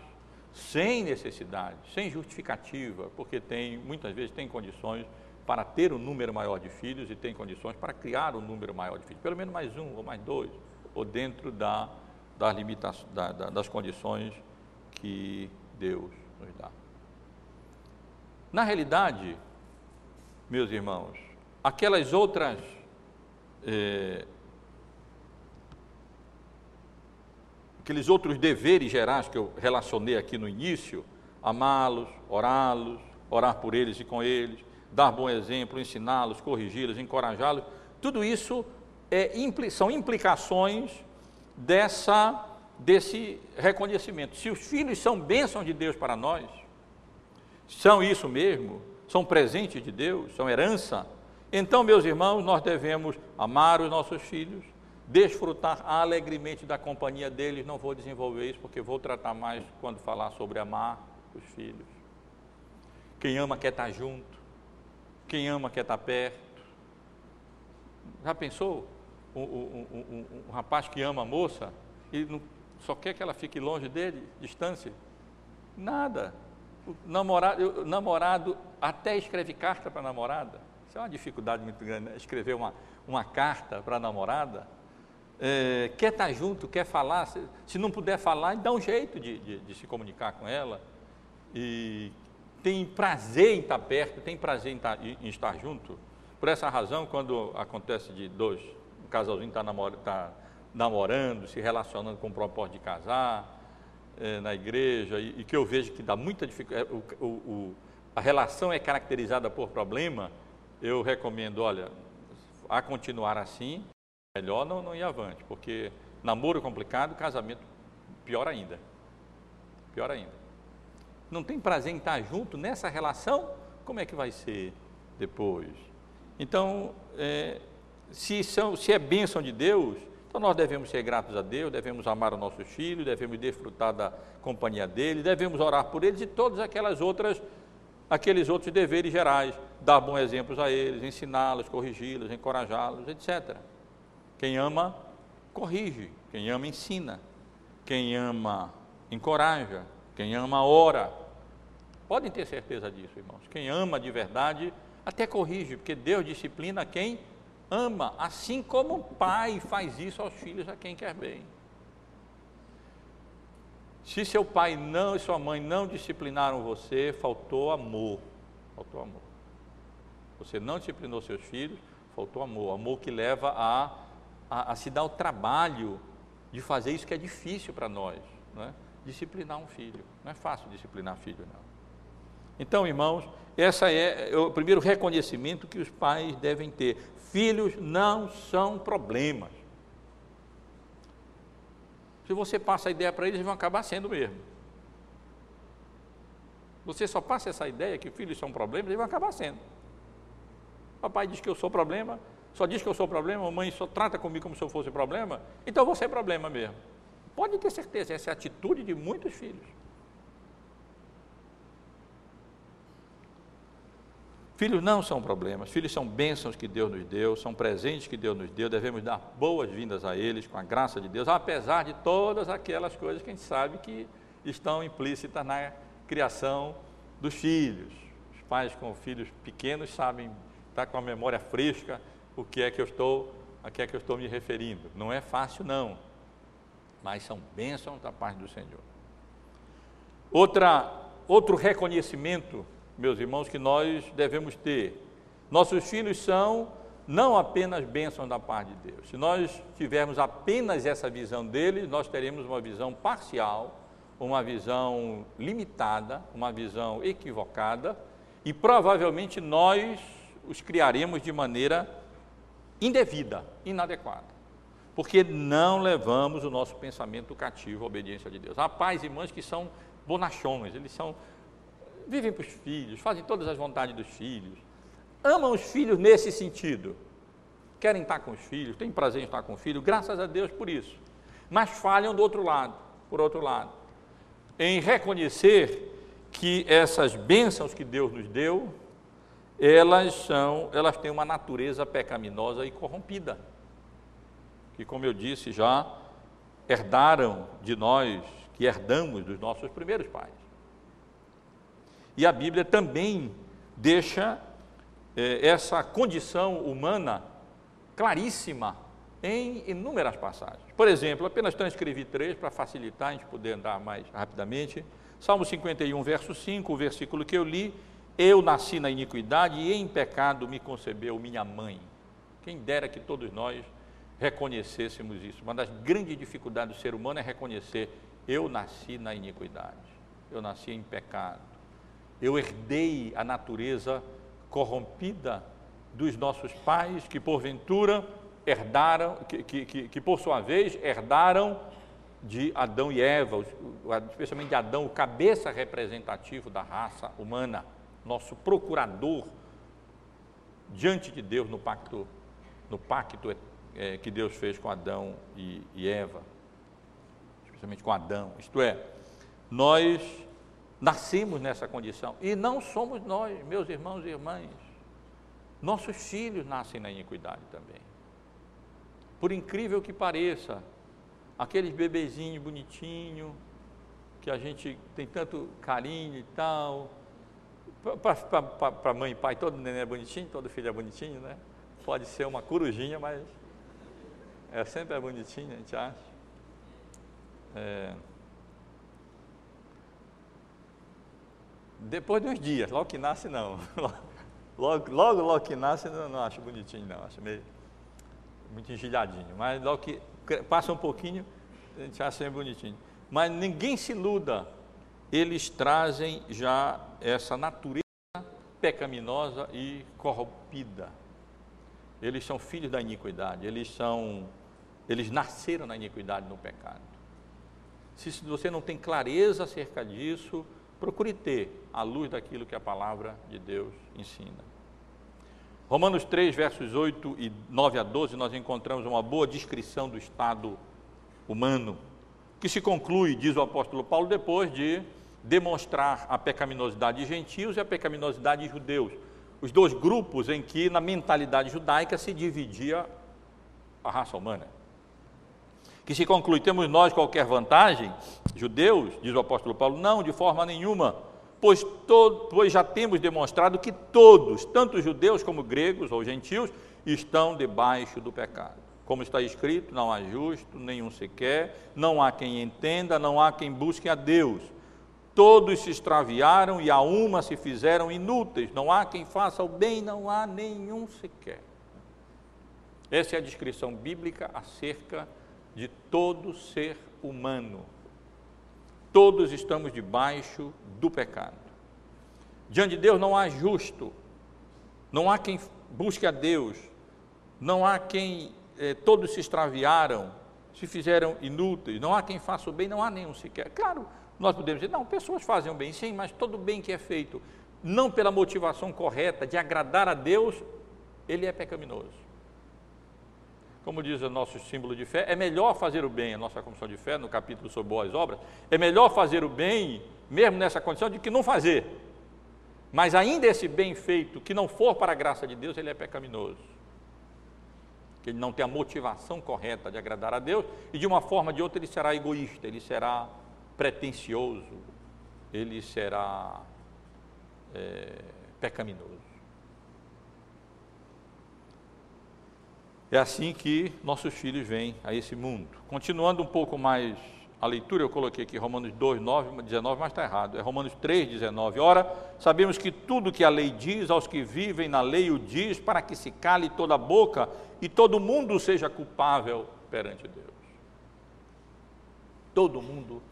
sem necessidade, sem justificativa, porque tem muitas vezes tem condições para ter um número maior de filhos e tem condições para criar um número maior de filhos, pelo menos mais um ou mais dois, ou dentro da, das da, da, das condições que Deus nos dá. Na realidade, meus irmãos, aquelas outras é, aqueles outros deveres gerais que eu relacionei aqui no início, amá-los, orá-los, orar por eles e com eles, dar bom exemplo, ensiná-los, corrigi-los, encorajá-los, tudo isso é, são implicações dessa desse reconhecimento. Se os filhos são bênçãos de Deus para nós, são isso mesmo, são presentes de Deus, são herança, então, meus irmãos, nós devemos amar os nossos filhos, desfrutar alegremente da companhia deles. Não vou desenvolver isso porque vou tratar mais quando falar sobre amar os filhos. Quem ama quer estar junto, quem ama quer estar perto. Já pensou? Um, um, um, um rapaz que ama a moça e não só quer que ela fique longe dele, distância. Nada. O namorado, o namorado até escreve carta para a namorada. Isso é uma dificuldade muito grande, né? escrever uma, uma carta para a namorada. É, quer estar junto, quer falar, se, se, não puder falar, dá um jeito de, de, de, se comunicar com ela. E tem prazer em estar perto, tem prazer em estar, em estar junto. Por essa razão, quando acontece de dois, um casalzinho está tá namorando, se relacionando com o propósito de casar é, na igreja, e, e, que eu vejo que dá muita dificuldade, é, o, o, a relação é caracterizada por problema, eu recomendo, olha, a continuar assim, melhor não, não ir avante, porque namoro complicado, casamento pior ainda. Pior ainda. Não tem prazer em estar junto nessa relação, como é que vai ser depois? Então, é, se, são, se é bênção de Deus, então nós devemos ser gratos a Deus, devemos amar os nossos filhos, devemos desfrutar da companhia deles, devemos orar por eles e todas aquelas outras, aqueles outros deveres gerais, dar bons exemplos a eles, ensiná-los, corrigi-los, encorajá-los, etc. Quem ama, corrige, quem ama, ensina, quem ama, encoraja, quem ama, ora. Podem ter certeza disso, irmãos. Quem ama de verdade, até corrige, porque Deus disciplina quem ama, assim como o pai faz isso aos filhos a quem quer bem. Se seu pai não e sua mãe não disciplinaram você, faltou amor. Faltou amor. Você não disciplinou seus filhos, faltou amor. Amor que leva a, a, a se dar o trabalho de fazer isso que é difícil para nós. Não é? Disciplinar um filho. Não é fácil disciplinar filho, não. Então, irmãos, esse é o primeiro reconhecimento que os pais devem ter. Filhos não são problemas. Se você passa a ideia para eles, eles vão acabar sendo mesmo. Você só passa essa ideia que filhos são problemas, eles vão acabar sendo. Papai diz que eu sou problema, só diz que eu sou problema, mamãe só trata comigo como se eu fosse problema, então você é problema mesmo. Pode ter certeza, essa é a atitude de muitos filhos. Filhos não são problemas, filhos são bênçãos que Deus nos deu, são presentes que Deus nos deu, devemos dar boas-vindas a eles com a graça de Deus, apesar de todas aquelas coisas que a gente sabe que estão implícitas na criação dos filhos. Os pais com filhos pequenos sabem, estar tá com a memória fresca, o que é que eu estou, a que é que eu estou me referindo. Não é fácil não, mas são bênçãos da parte do Senhor. Outra, outro reconhecimento meus irmãos, que nós devemos ter. Nossos filhos são não apenas bênçãos da parte de Deus. Se nós tivermos apenas essa visão dele, nós teremos uma visão parcial, uma visão limitada, uma visão equivocada, e provavelmente nós os criaremos de maneira indevida, inadequada. Porque não levamos o nosso pensamento cativo à obediência de Deus. Há pais e mães que são bonachões, eles são vivem para os filhos, fazem todas as vontades dos filhos, amam os filhos nesse sentido, querem estar com os filhos, têm prazer em estar com o filho, graças a Deus por isso, mas falham do outro lado, por outro lado, em reconhecer que essas bênçãos que Deus nos deu, elas são, elas têm uma natureza pecaminosa e corrompida, que como eu disse já, herdaram de nós, que herdamos dos nossos primeiros pais. E a Bíblia também deixa é, essa condição humana claríssima em inúmeras passagens. Por exemplo, apenas transcrevi três para facilitar a gente poder andar mais rapidamente. Salmo 51, verso 5, o versículo que eu li: Eu nasci na iniquidade e em pecado me concebeu minha mãe. Quem dera que todos nós reconhecêssemos isso. Uma das grandes dificuldades do ser humano é reconhecer: eu nasci na iniquidade, eu nasci em pecado, eu herdei a natureza corrompida dos nossos pais, que porventura herdaram, que, que, que, por sua vez herdaram de Adão e Eva, especialmente de Adão, o cabeça representativo da raça humana, nosso procurador diante de Deus no pacto, no pacto é, que Deus fez com Adão e, e Eva, especialmente com Adão. Isto é, nós Nascemos nessa condição. E não somos nós, meus irmãos e irmãs. Nossos filhos nascem na iniquidade também. Por incrível que pareça, aqueles bebezinhos bonitinhos, que a gente tem tanto carinho e tal. Para mãe e pai, todo neném é bonitinho, todo filho é bonitinho, né? Pode ser uma corujinha, mas é sempre é bonitinho, a gente acha. É, Depois de uns dias, logo que nasce não. <laughs> Logo, logo, logo que nasce, não, não acho bonitinho, não. Acho meio muito engelhadinho. Mas logo que passa um pouquinho, a gente acha bem bonitinho. Mas ninguém se iluda. Eles trazem já essa natureza pecaminosa e corrompida. Eles são filhos da iniquidade, eles são eles nasceram na iniquidade no pecado. Se você não tem clareza acerca disso, procure ter a luz daquilo que a palavra de Deus ensina. Romanos 3, versos 8 e 9 a 12, nós encontramos uma boa descrição do estado humano, que se conclui, diz o apóstolo Paulo, depois de demonstrar a pecaminosidade de gentios e a pecaminosidade de judeus. Os dois grupos em que, na mentalidade judaica, se dividia a raça humana que se conclui: temos nós qualquer vantagem? Judeus, diz o apóstolo Paulo, não, de forma nenhuma, pois, todo, pois já temos demonstrado que todos, tanto judeus como gregos ou gentios, estão debaixo do pecado. Como está escrito, não há justo, nenhum sequer, não há quem entenda, não há quem busque a Deus. Todos se extraviaram e a uma se fizeram inúteis, não há quem faça o bem, não há nenhum sequer. Essa é a descrição bíblica acerca de todo ser humano. Todos estamos debaixo do pecado. Diante de Deus não há justo, não há quem busque a Deus, não há quem, eh, todos se extraviaram, se fizeram inúteis, não há quem faça o bem, não há nenhum sequer. Claro, nós podemos dizer, não, pessoas fazem o bem, sim, mas todo bem que é feito, não pela motivação correta de agradar a Deus, ele é pecaminoso como diz o nosso símbolo de fé, é melhor fazer o bem, a nossa comissão de fé, no capítulo sobre boas obras, é melhor fazer o bem, mesmo nessa condição, de que não fazer. Mas ainda esse bem feito, que não for para a graça de Deus, ele é pecaminoso. Que ele não tem a motivação correta de agradar a Deus, e de uma forma ou de outra ele será egoísta, ele será pretensioso, ele será é, pecaminoso. É assim que nossos filhos vêm a esse mundo. Continuando um pouco mais a leitura, eu coloquei aqui Romanos 2, 9, 19, mas está errado, é Romanos 3, 19. Ora, sabemos que tudo que a lei diz aos que vivem na lei o diz para que se cale toda a boca e todo mundo seja culpável perante Deus. Todo mundo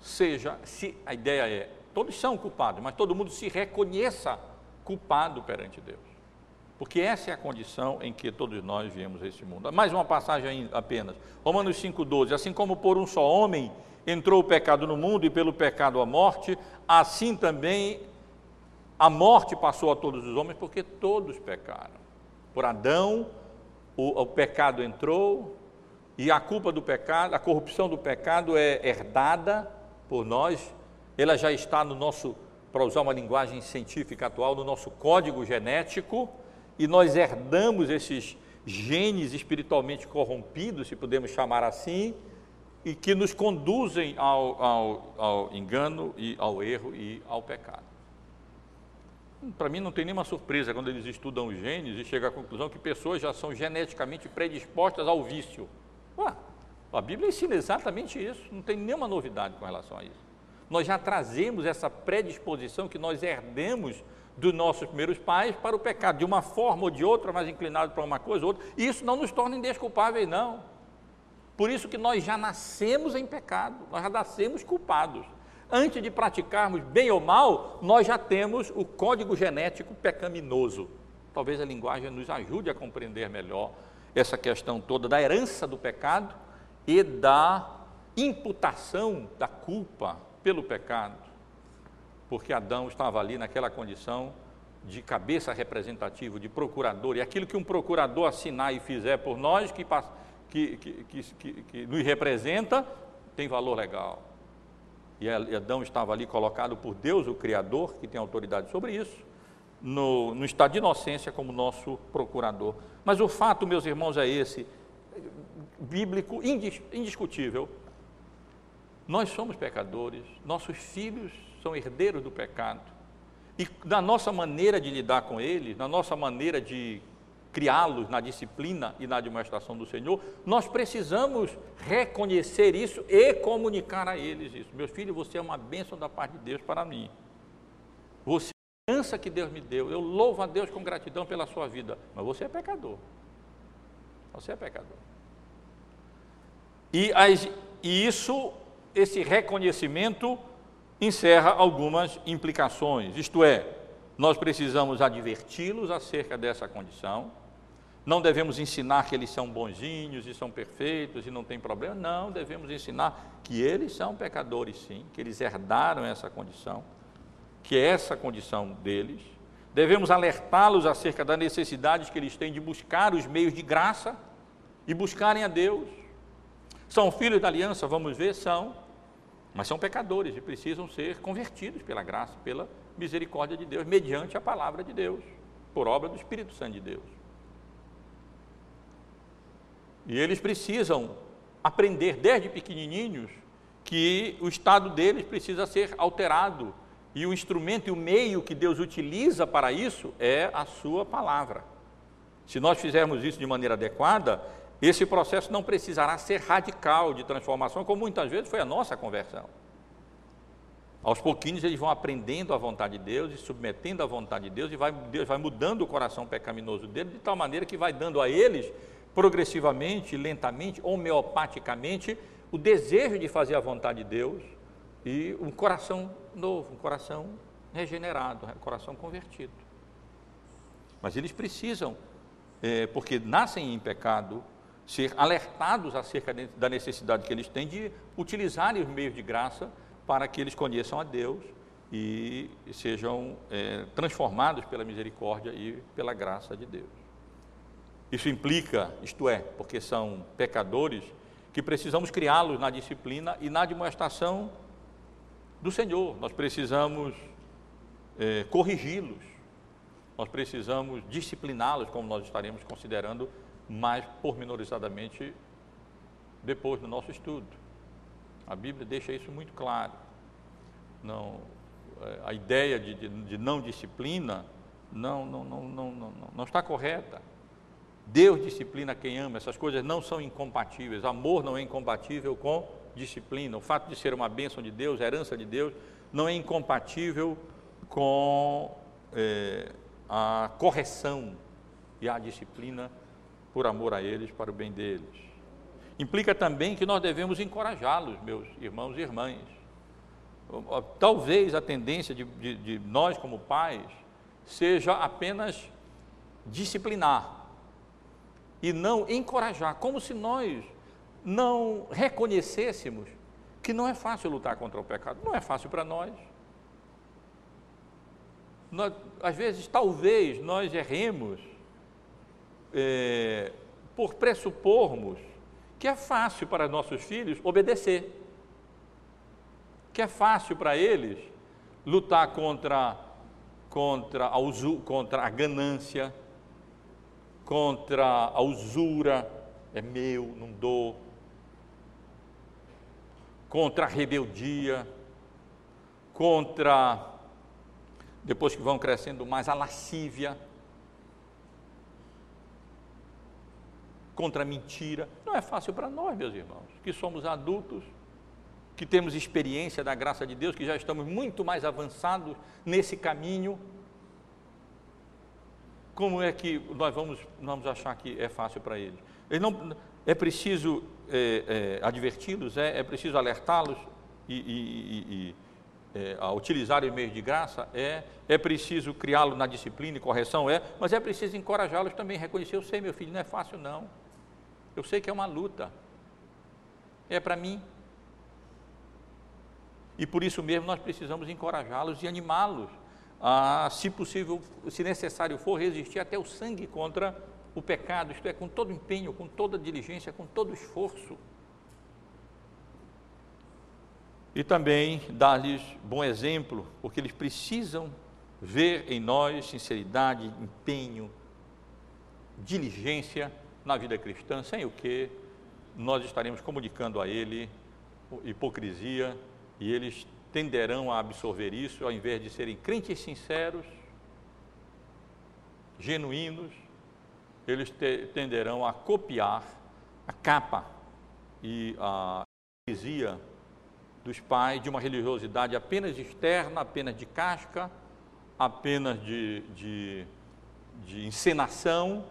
seja, se a ideia é, todos são culpados, mas todo mundo se reconheça culpado perante Deus. Porque essa é a condição em que todos nós viemos a esse mundo. Mais uma passagem apenas. Romanos 5,12. Assim como por um só homem entrou o pecado no mundo e pelo pecado a morte, assim também a morte passou a todos os homens, porque todos pecaram. Por Adão, o, o pecado entrou, e a culpa do pecado, a corrupção do pecado é herdada por nós, ela já está no nosso, para usar uma linguagem científica atual, no nosso código genético, e nós herdamos esses genes espiritualmente corrompidos, se podemos chamar assim, e que nos conduzem ao, ao, ao engano e ao erro e ao pecado. Para mim não tem nenhuma surpresa quando eles estudam os genes e chegam à conclusão que pessoas já são geneticamente predispostas ao vício. Ué, a Bíblia ensina exatamente isso, não tem nenhuma novidade com relação a isso. Nós já trazemos essa predisposição que nós herdemos dos nossos primeiros pais para o pecado, de uma forma ou de outra, mais inclinado para uma coisa ou outra, e isso não nos torna indesculpáveis, não. Por isso que nós já nascemos em pecado, nós já nascemos culpados. Antes de praticarmos bem ou mal, nós já temos o código genético pecaminoso. Talvez a linguagem nos ajude a compreender melhor essa questão toda da herança do pecado e da imputação da culpa pelo pecado porque Adão estava ali naquela condição de cabeça representativa, de procurador, e aquilo que um procurador assinar e fizer por nós, que, que, que, que, que nos representa, tem valor legal. E Adão estava ali colocado por Deus, o Criador, que tem autoridade sobre isso, no, no estado de inocência como nosso procurador. Mas o fato, meus irmãos, é esse, bíblico, indiscutível. Nós somos pecadores, nossos filhos são herdeiros do pecado. E na nossa maneira de lidar com eles, na nossa maneira de criá-los na disciplina e na demonstração do Senhor, nós precisamos reconhecer isso e comunicar a eles isso. Meu filho, você é uma bênção da parte de Deus para mim. Você é a herança que Deus me deu. Eu louvo a Deus com gratidão pela sua vida. Mas você é pecador. Você é pecador. E, as, e isso, esse reconhecimento encerra algumas implicações, isto é, nós precisamos adverti-los acerca dessa condição, não devemos ensinar que eles são bonzinhos e são perfeitos e não tem problema, não, devemos ensinar que eles são pecadores sim, que eles herdaram essa condição, que é essa condição deles, devemos alertá-los acerca das necessidades que eles têm de buscar os meios de graça e buscarem a Deus. São filhos da aliança, vamos ver, são, mas são pecadores e precisam ser convertidos pela graça, pela misericórdia de Deus, mediante a palavra de Deus, por obra do Espírito Santo de Deus. E eles precisam aprender desde pequenininhos que o estado deles precisa ser alterado e o instrumento e o meio que Deus utiliza para isso é a sua palavra. Se nós fizermos isso de maneira adequada, esse processo não precisará ser radical de transformação, como muitas vezes foi a nossa conversão. Aos pouquinhos eles vão aprendendo a vontade de Deus e submetendo à vontade de Deus, e vai, Deus vai mudando o coração pecaminoso deles, de tal maneira que vai dando a eles, progressivamente, lentamente, homeopaticamente, o desejo de fazer a vontade de Deus e um coração novo, um coração regenerado, um coração convertido. Mas eles precisam, é, porque nascem em pecado, ser alertados acerca da necessidade que eles têm de utilizarem os meios de graça para que eles conheçam a Deus e sejam é, transformados pela misericórdia e pela graça de Deus. Isso implica, isto é, porque são pecadores, que precisamos criá-los na disciplina e na demonstração do Senhor. Nós precisamos é, corrigi-los, nós precisamos discipliná-los, como nós estaremos considerando mais pormenorizadamente depois do nosso estudo. A Bíblia deixa isso muito claro. Não, é, a ideia de, de, de não disciplina não, não, não, não, não, não está correta. Deus disciplina quem ama, essas coisas não são incompatíveis. Amor não é incompatível com disciplina, o fato de ser uma bênção de Deus, herança de Deus, não é incompatível com é, a correção e a disciplina por amor a eles, para o bem deles. Implica também que nós devemos encorajá-los, meus irmãos e irmãs. Talvez a tendência de, de, de nós, como pais, seja apenas disciplinar e não encorajar, como se nós não reconhecêssemos que não é fácil lutar contra o pecado. Não é fácil para nós. nós. Às vezes, talvez nós erremos é, por pressupormos que é fácil para nossos filhos obedecer, que é fácil para eles lutar contra, contra, a, usu, contra a ganância, contra a usura, é meu, não dou, contra a rebeldia, contra, depois que vão crescendo mais, a lascívia, contra a mentira. Não é fácil para nós, meus irmãos, que somos adultos, que temos experiência da graça de Deus, que já estamos muito mais avançados nesse caminho. Como é que nós vamos, vamos achar que é fácil para eles? Eles não, é preciso é, é, adverti-los, é, é, preciso alertá-los e, e, e, é, a utilizar o meio de graça, é, é preciso criá-los na disciplina e correção, é, mas é preciso encorajá-los também, reconhecer, eu sei meu filho, não é fácil não, eu sei que é uma luta, é para mim, e por isso mesmo nós precisamos encorajá-los e animá-los a, se possível, se necessário for, resistir até o sangue contra o pecado, isto é, com todo empenho, com toda diligência, com todo esforço. E também dar-lhes bom exemplo, porque eles precisam ver em nós sinceridade, empenho, diligência na vida cristã, sem o que nós estaremos comunicando a ele hipocrisia e eles tenderão a absorver isso ao invés de serem crentes sinceros, genuínos, eles te, tenderão a copiar a capa e a hipocrisia dos pais de uma religiosidade apenas externa, apenas de casca, apenas de, de, de encenação,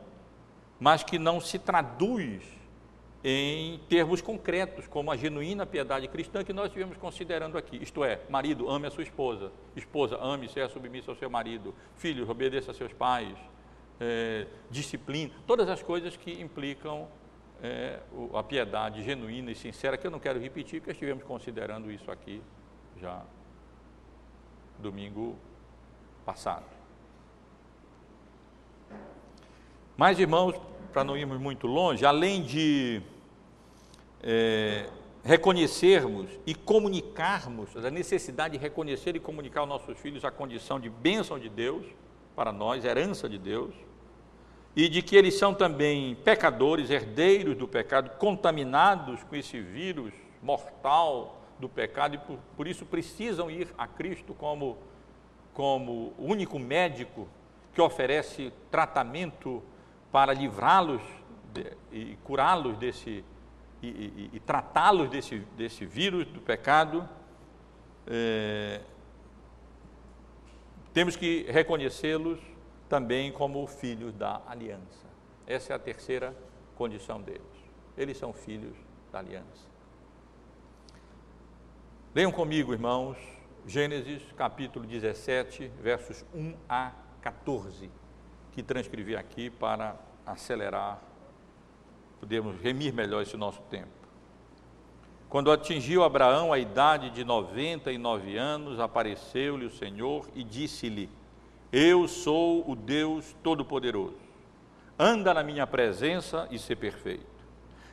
mas que não se traduz em termos concretos, como a genuína piedade cristã que nós estivemos considerando aqui. Isto é, marido, ame a sua esposa, esposa, ame, seja submissa ao seu marido, filhos, obedeça a seus pais, é, disciplina, todas as coisas que implicam é, a piedade genuína e sincera, que eu não quero repetir, porque estivemos considerando isso aqui já domingo passado. Mas, irmãos, para não irmos muito longe, além de é, reconhecermos e comunicarmos, a necessidade de reconhecer e comunicar aos nossos filhos a condição de bênção de Deus para nós, herança de Deus, e de que eles são também pecadores, herdeiros do pecado, contaminados com esse vírus mortal do pecado e por, por isso precisam ir a Cristo como, como único médico que oferece tratamento para livrá-los e curá-los desse e, e, e tratá-los desse, desse vírus do pecado. É, temos que reconhecê-los também como filhos da aliança. Essa é a terceira condição deles. Eles são filhos da aliança. Leiam comigo, irmãos, Gênesis capítulo 17, versos 1 a 14, que transcrevi aqui para acelerar, podermos remir melhor esse nosso tempo. Quando atingiu Abraão a idade de 99 anos, apareceu-lhe o Senhor e disse-lhe: eu sou o Deus Todo-Poderoso. Anda na minha presença e ser perfeito.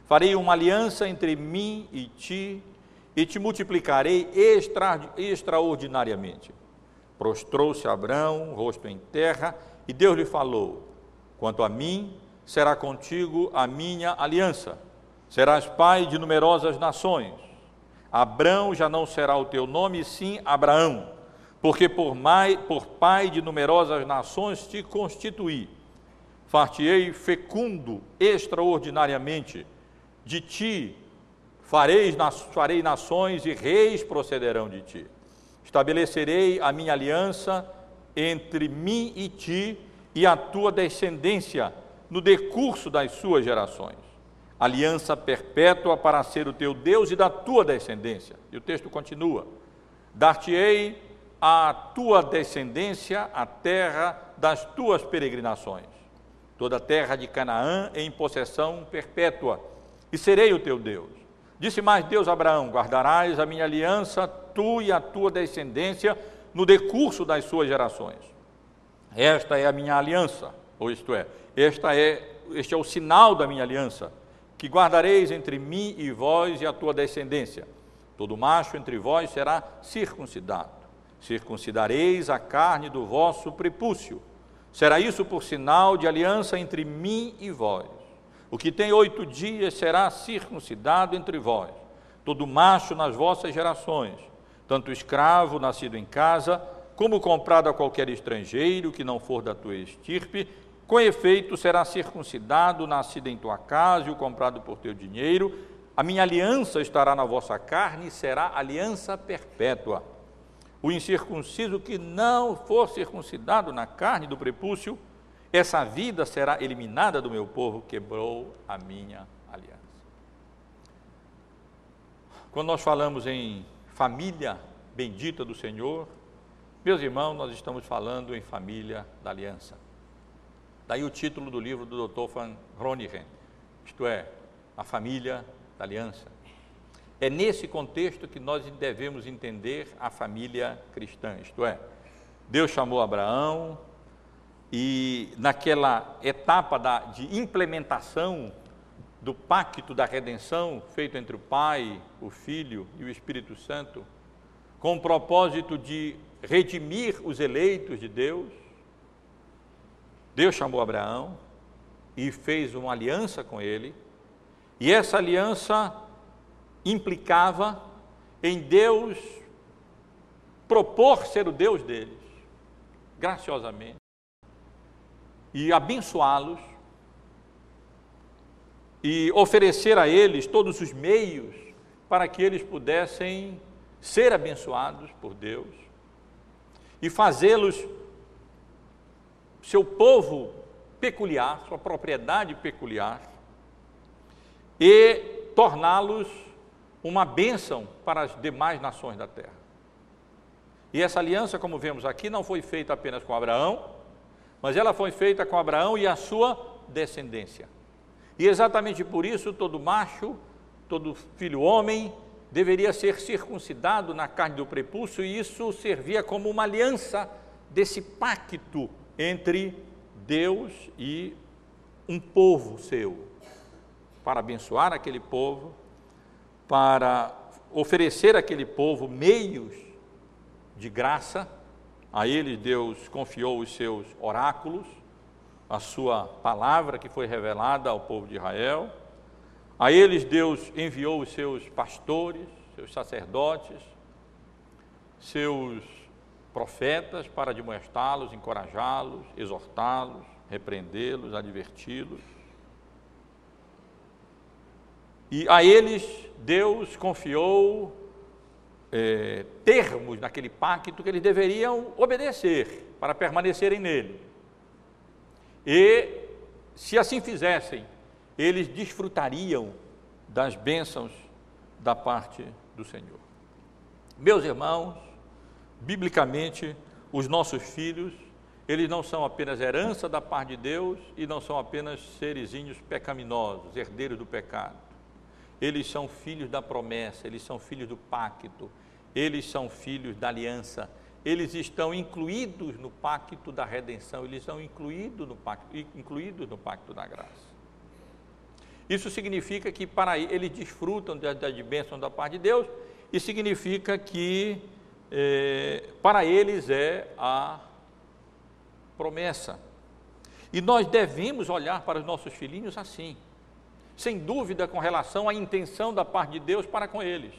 Farei uma aliança entre mim e ti, e te multiplicarei extra, extraordinariamente. Prostrou-se Abraão, rosto em terra, e Deus lhe falou: Quanto a mim, será contigo a minha aliança. Serás pai de numerosas nações. Abrão já não será o teu nome, sim Abraão porque por, mai, por pai de numerosas nações te constituí. Fartiei fecundo extraordinariamente, de ti Farei, farei nações e reis procederão de ti. Estabelecerei a minha aliança entre mim e ti e a tua descendência no decurso das suas gerações. Aliança perpétua para ser o teu Deus e da tua descendência. E o texto continua: Dar-te-ei a tua descendência a terra das tuas peregrinações, toda a terra de Canaã em possessão perpétua, e serei o teu Deus. Disse mais Deus a Abraão: Guardarás a minha aliança, tu e a tua descendência, no decurso das suas gerações. Esta é a minha aliança, ou isto é, esta é, este é o sinal da minha aliança, que guardareis entre mim e vós e a tua descendência. Todo macho entre vós será circuncidado. Circuncidareis a carne do vosso prepúcio. Será isso por sinal de aliança entre mim e vós. O que tem oito dias será circuncidado entre vós. Todo macho nas vossas gerações, tanto escravo nascido em casa, como comprado a qualquer estrangeiro que não for da tua estirpe, com efeito será circuncidado, nascido em tua casa e o comprado por teu dinheiro. A minha aliança estará na vossa carne e será aliança perpétua. O incircunciso que não for circuncidado na carne do prepúcio, essa vida será eliminada do meu povo, quebrou a minha aliança. Quando nós falamos em família bendita do Senhor, meus irmãos, nós estamos falando em família da aliança. Daí o título do livro do Dr. Van Groningen, isto é, a família da aliança. É nesse contexto que nós devemos entender a família cristã, isto é, Deus chamou Abraão e naquela etapa da, de implementação do pacto da redenção feito entre o Pai, o Filho e o Espírito Santo, com o propósito de redimir os eleitos de Deus, Deus chamou Abraão e fez uma aliança com ele, e essa aliança implicava em Deus propor ser o Deus deles, graciosamente, e abençoá-los, e oferecer a eles todos os meios para que eles pudessem ser abençoados por Deus e fazê-los seu povo peculiar, sua propriedade peculiar, e torná-los uma bênção para as demais nações da terra. E essa aliança, como vemos aqui, não foi feita apenas com Abraão, mas ela foi feita com Abraão e a sua descendência. E exatamente por isso, todo macho, todo filho homem, deveria ser circuncidado na carne do prepúcio, e isso servia como uma aliança desse pacto entre Deus e um povo seu, para abençoar aquele povo, para oferecer àquele povo meios de graça. A ele Deus confiou os seus oráculos, a sua palavra que foi revelada ao povo de Israel. A eles Deus enviou os seus pastores, seus sacerdotes, seus profetas para admoestá-los, encorajá-los, exortá-los, repreendê-los, adverti-los. E a eles Deus confiou é, termos naquele pacto que eles deveriam obedecer para permanecerem nele. E, se assim fizessem, eles desfrutariam das bênçãos da parte do Senhor. Meus irmãos, biblicamente, os nossos filhos, eles não são apenas herança da parte de Deus e não são apenas serizinhos pecaminosos, herdeiros do pecado. Eles são filhos da promessa, eles são filhos do pacto, eles são filhos da aliança, eles estão incluídos no pacto da redenção, eles são incluídos no pacto, incluídos no pacto da graça. Isso significa que para eles desfrutam da, da bênção da parte de Deus e significa que é, para eles é a promessa. E nós devemos olhar para os nossos filhinhos assim, sem dúvida com relação à intenção da parte de Deus para com eles.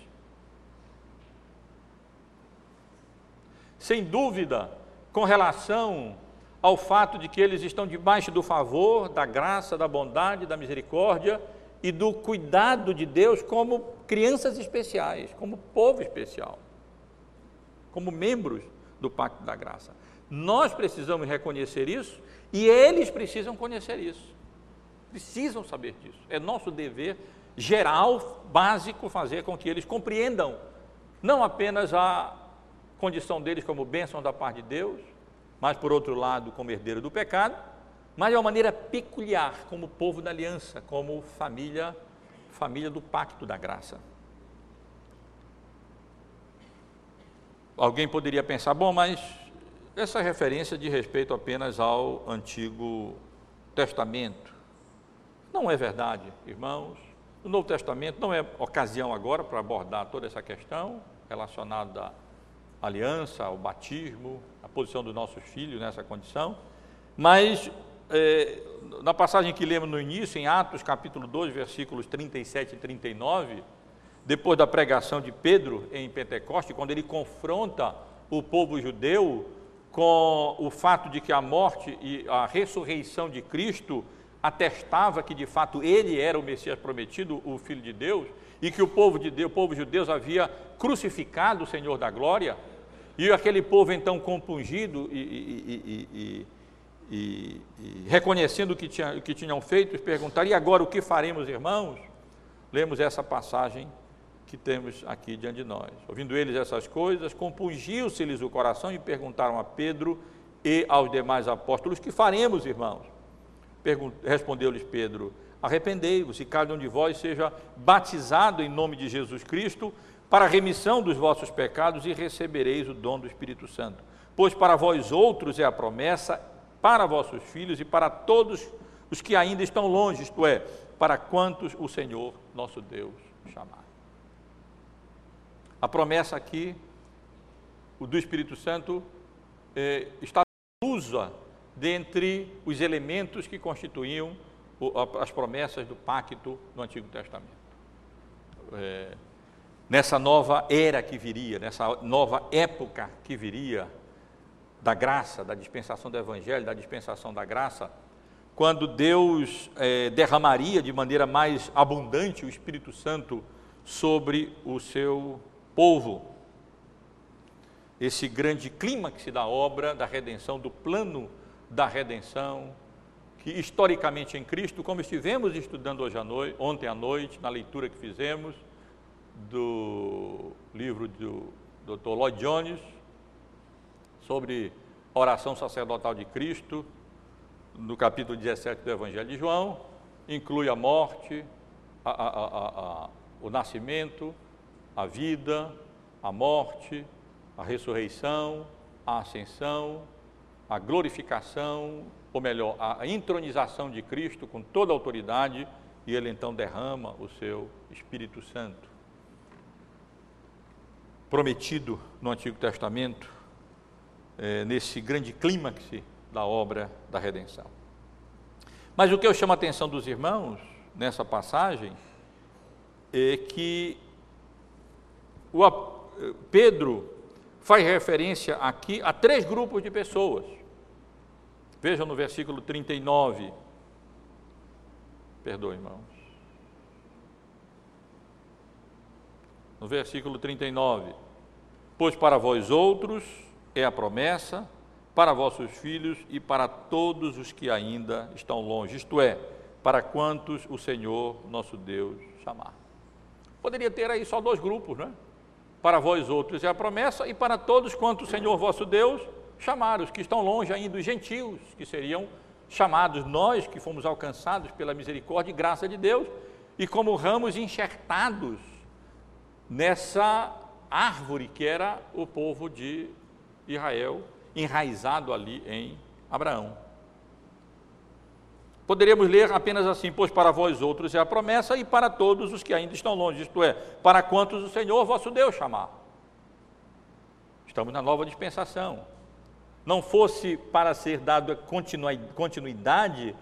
Sem dúvida com relação ao fato de que eles estão debaixo do favor, da graça, da bondade, da misericórdia e do cuidado de Deus como crianças especiais, como povo especial, como membros do pacto da graça. Nós precisamos reconhecer isso e eles precisam conhecer isso. Precisam saber disso. É nosso dever geral, básico, fazer com que eles compreendam não apenas a condição deles como bênção da parte de Deus, mas por outro lado, como herdeiro do pecado, mas de uma maneira peculiar, como povo da aliança, como família, família do pacto da graça. Alguém poderia pensar, bom, mas essa referência de respeito apenas ao Antigo Testamento. Não é verdade, irmãos. O Novo Testamento não é ocasião agora para abordar toda essa questão relacionada aliança, ao batismo, à posição dos nossos filhos nessa condição, mas é, na passagem que lemos no início, em Atos capítulo 2, versículos 37 e 39, depois da pregação de Pedro em Pentecoste, quando ele confronta o povo judeu com o fato de que a morte e a ressurreição de Cristo atestava que de fato ele era o Messias prometido, o Filho de Deus, e que o povo de Deus, o povo judeu havia crucificado o Senhor da glória, e aquele povo então compungido e, e, e, e, reconhecendo o que, tinha, o que tinham feito, perguntaram: e agora o que faremos, irmãos? Lemos essa passagem que temos aqui diante de nós. Ouvindo eles essas coisas, compungiu-se-lhes o coração e perguntaram a Pedro e aos demais apóstolos: que faremos, irmãos? Respondeu-lhes Pedro: Arrependei-vos e cada um de vós seja batizado em nome de Jesus Cristo para a remissão dos vossos pecados e recebereis o dom do Espírito Santo. Pois para vós outros é a promessa para vossos filhos e para todos os que ainda estão longe, isto é, para quantos o Senhor nosso Deus chamar. A promessa aqui, o do Espírito Santo, eh, está inclusa dentre os elementos que constituíam as promessas do pacto no Antigo Testamento. É, nessa nova era que viria, nessa nova época que viria, da graça, da dispensação do Evangelho, da dispensação da graça, quando Deus é, derramaria de maneira mais abundante o Espírito Santo sobre o seu povo. Esse grande clímax da obra da redenção, do plano da redenção, que historicamente em Cristo, como estivemos estudando hoje à noite, ontem à noite, na leitura que fizemos do livro do Dr. Lloyd Jones, sobre a oração sacerdotal de Cristo, no capítulo 17 do Evangelho de João, inclui a morte, a, a, a, o nascimento, a vida, a morte, a ressurreição, a ascensão, a glorificação, ou melhor, a intronização de Cristo com toda a autoridade, e ele então derrama o seu Espírito Santo. Prometido no Antigo Testamento, é, nesse grande clímax da obra da redenção. Mas o que eu chamo a atenção dos irmãos nessa passagem é que o, Pedro faz referência aqui a três grupos de pessoas. Vejam no versículo 39. Perdoe, irmãos. No versículo 39. Pois para vós outros é a promessa para vossos filhos e para todos os que ainda estão longe, isto é, para quantos o Senhor nosso Deus chamar. Poderia ter aí só dois grupos, não é? Para vós outros é a promessa e para todos quanto o Senhor vosso Deus chamar, os que estão longe ainda, os gentios, que seriam chamados nós que fomos alcançados pela misericórdia e graça de Deus e como ramos enxertados nessa árvore que era o povo de Israel, enraizado ali em Abraão. Poderíamos ler apenas assim: Pois para vós outros é a promessa, e para todos os que ainda estão longe, isto é, para quantos o Senhor vosso Deus chamar. Estamos na nova dispensação. Não fosse para ser dado continuidade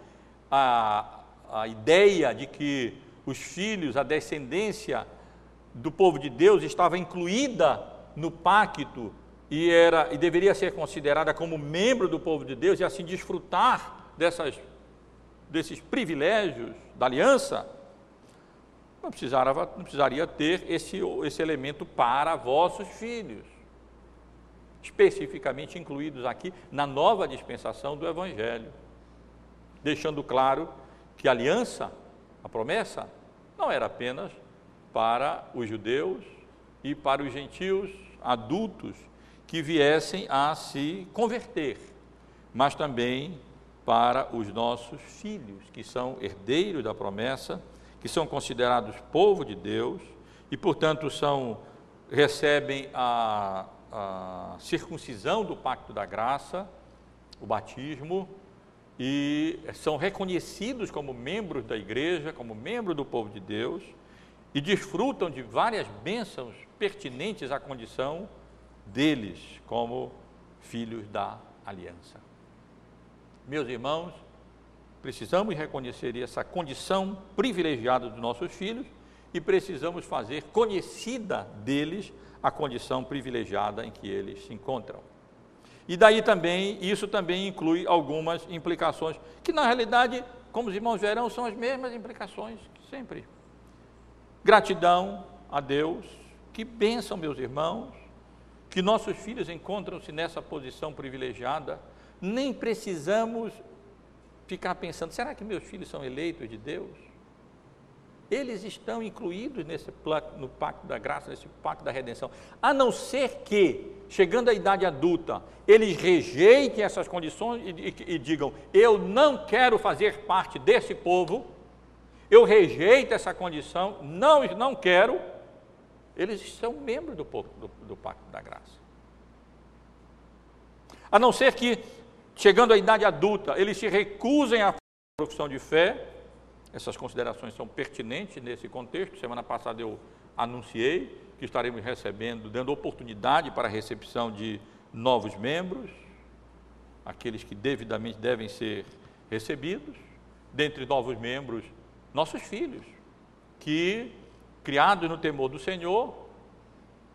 à, à ideia de que os filhos, a descendência do povo de Deus estava incluída no pacto e, era, e deveria ser considerada como membro do povo de Deus e assim desfrutar dessas, desses privilégios da aliança, não, precisava, não precisaria ter esse, esse elemento para vossos filhos, especificamente incluídos aqui na nova dispensação do Evangelho, deixando claro que a aliança, a promessa, não era apenas para os judeus e para os gentios adultos que viessem a se converter, mas também para os nossos filhos, que são herdeiros da promessa, que são considerados povo de Deus e, portanto, são recebem a, a circuncisão do pacto da graça, o batismo, e são reconhecidos como membros da igreja, como membros do povo de Deus, e desfrutam de várias bênçãos pertinentes à condição deles como filhos da aliança. Meus irmãos, precisamos reconhecer essa condição privilegiada dos nossos filhos e precisamos fazer conhecida deles a condição privilegiada em que eles se encontram. E daí também, isso também inclui algumas implicações, que na realidade, como os irmãos verão, são as mesmas implicações sempre. Gratidão a Deus, que bênção, meus irmãos, que nossos filhos encontram-se nessa posição privilegiada, nem precisamos ficar pensando: será que meus filhos são eleitos de Deus? Eles estão incluídos nesse no pacto da graça, nesse pacto da redenção. A não ser que, chegando à idade adulta, eles rejeitem essas condições e, e, e digam: eu não quero fazer parte desse povo, eu rejeito essa condição, não, não quero, eles são membros do, do, do pacto da graça. A não ser que, chegando à idade adulta, eles se recusem à profissão de fé, essas considerações são pertinentes nesse contexto. Semana passada eu anunciei que estaremos recebendo, dando oportunidade para a recepção de novos membros, aqueles que devidamente devem ser recebidos, dentre novos membros, nossos filhos, que, criados no temor do Senhor,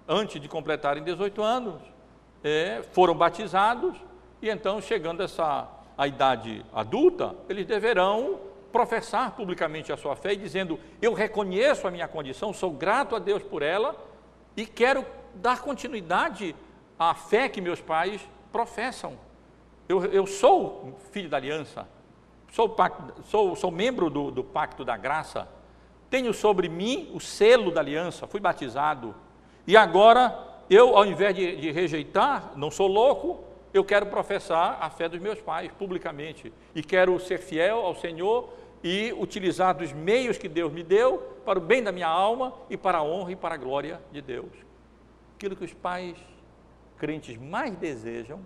antes de completarem 18 anos, é, foram batizados e então, chegando essa a idade adulta, eles deverão professar publicamente a sua fé dizendo: Eu reconheço a minha condição, sou grato a Deus por ela e quero dar continuidade à fé que meus pais professam. Eu, eu sou filho da aliança, sou, sou, sou membro do, do pacto da graça, tenho sobre mim o selo da aliança, fui batizado, e agora eu, ao invés de, de rejeitar, não sou louco, eu quero professar a fé dos meus pais publicamente e quero ser fiel ao Senhor e utilizar dos meios que Deus me deu para o bem da minha alma e para a honra e para a glória de Deus. Aquilo que os pais crentes mais desejam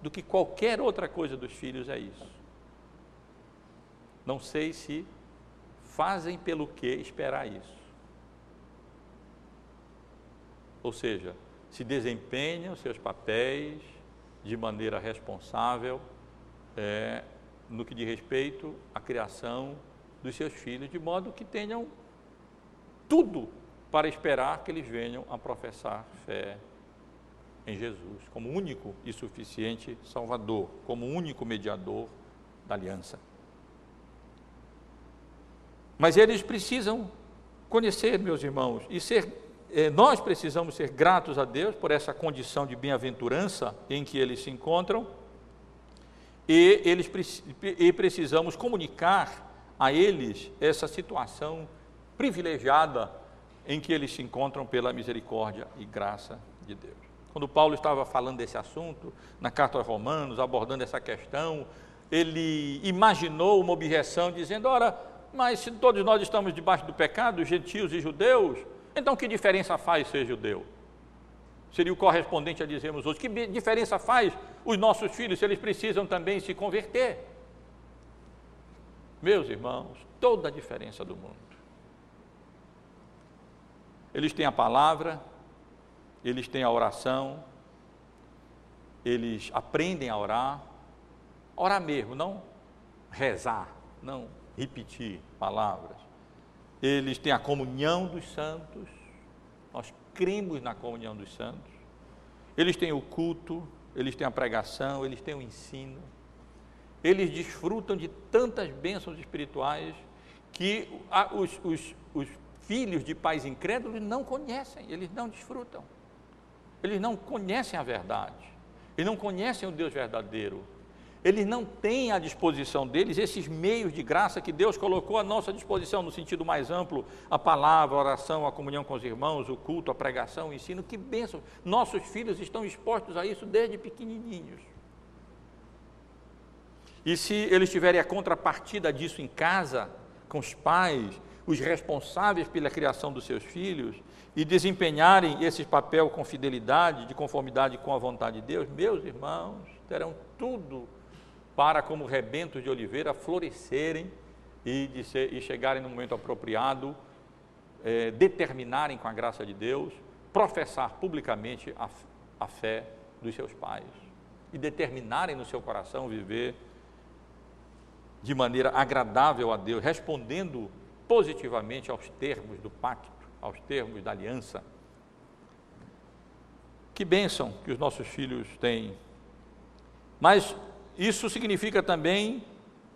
do que qualquer outra coisa dos filhos é isso. Não sei se fazem pelo que esperar isso. Ou seja, se desempenham seus papéis de maneira responsável é, no que diz respeito à criação dos seus filhos, de modo que tenham tudo para esperar que eles venham a professar fé em Jesus, como único e suficiente Salvador, como único mediador da aliança. Mas eles precisam conhecer, meus irmãos, e ser eh, nós precisamos ser gratos a Deus por essa condição de bem-aventurança em que eles se encontram, e, eles, e precisamos comunicar a eles essa situação privilegiada em que eles se encontram pela misericórdia e graça de Deus. Quando Paulo estava falando desse assunto, na carta aos Romanos, abordando essa questão, ele imaginou uma objeção dizendo: ora, mas se todos nós estamos debaixo do pecado, gentios e judeus, então, que diferença faz ser judeu? Seria o correspondente a dizermos hoje. Que diferença faz os nossos filhos se eles precisam também se converter? Meus irmãos, toda a diferença do mundo. Eles têm a palavra, eles têm a oração, eles aprendem a orar, orar mesmo, não rezar, não repetir palavras eles têm a comunhão dos santos, nós cremos na comunhão dos santos, eles têm o culto, eles têm a pregação, eles têm o ensino, eles desfrutam de tantas bênçãos espirituais que os, os, os filhos de pais incrédulos não conhecem, eles não desfrutam. Eles não conhecem a verdade. Eles não conhecem o Deus verdadeiro. Eles não têm à disposição deles esses meios de graça que Deus colocou à nossa disposição, no sentido mais amplo, a palavra, a oração, a comunhão com os irmãos, o culto, a pregação, o ensino. Que bênção! Nossos filhos estão expostos a isso desde pequenininhos. E se eles tiverem a contrapartida disso em casa, com os pais, os responsáveis pela criação dos seus filhos, e desempenharem esse papel com fidelidade, de conformidade com a vontade de Deus, meus irmãos, terão tudo para, como rebentos de oliveira, florescerem e, ser, e chegarem no momento apropriado, é, determinarem com a graça de Deus, professar publicamente a, a fé dos seus pais e determinarem no seu coração viver de maneira agradável a Deus, respondendo positivamente aos termos do pacto, aos termos da aliança. Que bênção que os nossos filhos têm. Mas isso significa também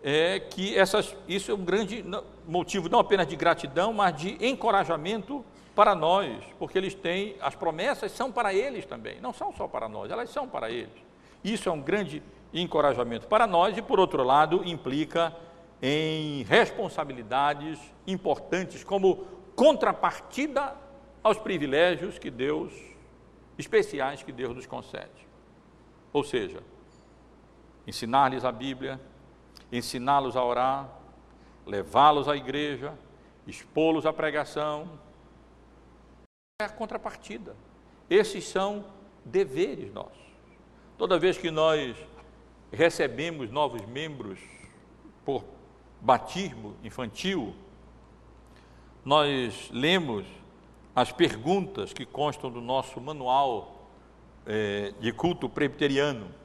é, que essas, isso é um grande motivo não apenas de gratidão, mas de encorajamento para nós, porque eles têm, as promessas são para eles também, não são só para nós, elas são para eles. Isso é um grande encorajamento para nós e, por outro lado, implica em responsabilidades importantes como contrapartida aos privilégios que Deus, especiais que Deus nos concede. Ou seja, ensinar-lhes a Bíblia, ensiná-los a orar, levá-los à igreja, expô-los à pregação. É a contrapartida. Esses são deveres nossos. Toda vez que nós recebemos novos membros por batismo infantil, nós lemos as perguntas que constam do nosso manual é, de culto presbiteriano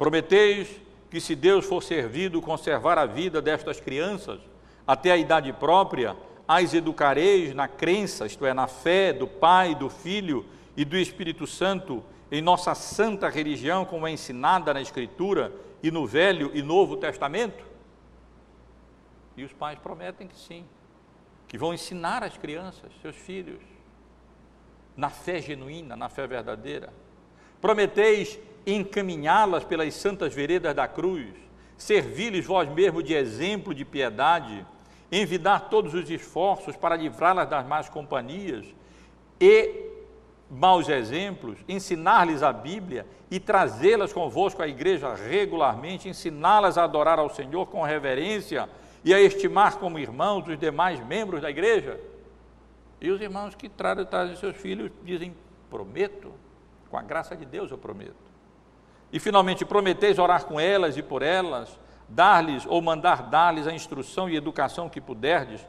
Prometeis que, se Deus for servido conservar a vida destas crianças até a idade própria, as educareis na crença, isto é, na fé do Pai, do Filho e do Espírito Santo, em nossa santa religião, como é ensinada na Escritura e no Velho e Novo Testamento? E os pais prometem que sim, que vão ensinar as crianças, seus filhos, na fé genuína, na fé verdadeira. Prometeis encaminhá-las pelas santas veredas da cruz, servi-lhes vós mesmo de exemplo de piedade, envidar todos os esforços para livrá-las das más companhias e maus exemplos, ensinar-lhes a Bíblia e trazê-las convosco à igreja regularmente, ensiná-las a adorar ao Senhor com reverência e a estimar como irmãos os demais membros da igreja. E os irmãos que trazem seus filhos dizem: prometo, com a graça de Deus eu prometo. E finalmente, prometeis orar com elas e por elas, dar-lhes ou mandar dar-lhes a instrução e educação que puderdes,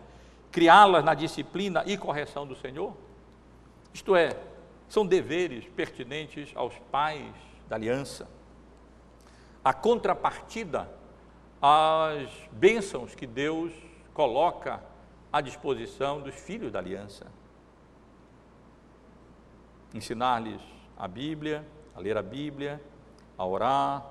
criá-las na disciplina e correção do Senhor? Isto é, são deveres pertinentes aos pais da aliança. A contrapartida às bênçãos que Deus coloca à disposição dos filhos da aliança. Ensinar-lhes a Bíblia, a ler a Bíblia, a orar,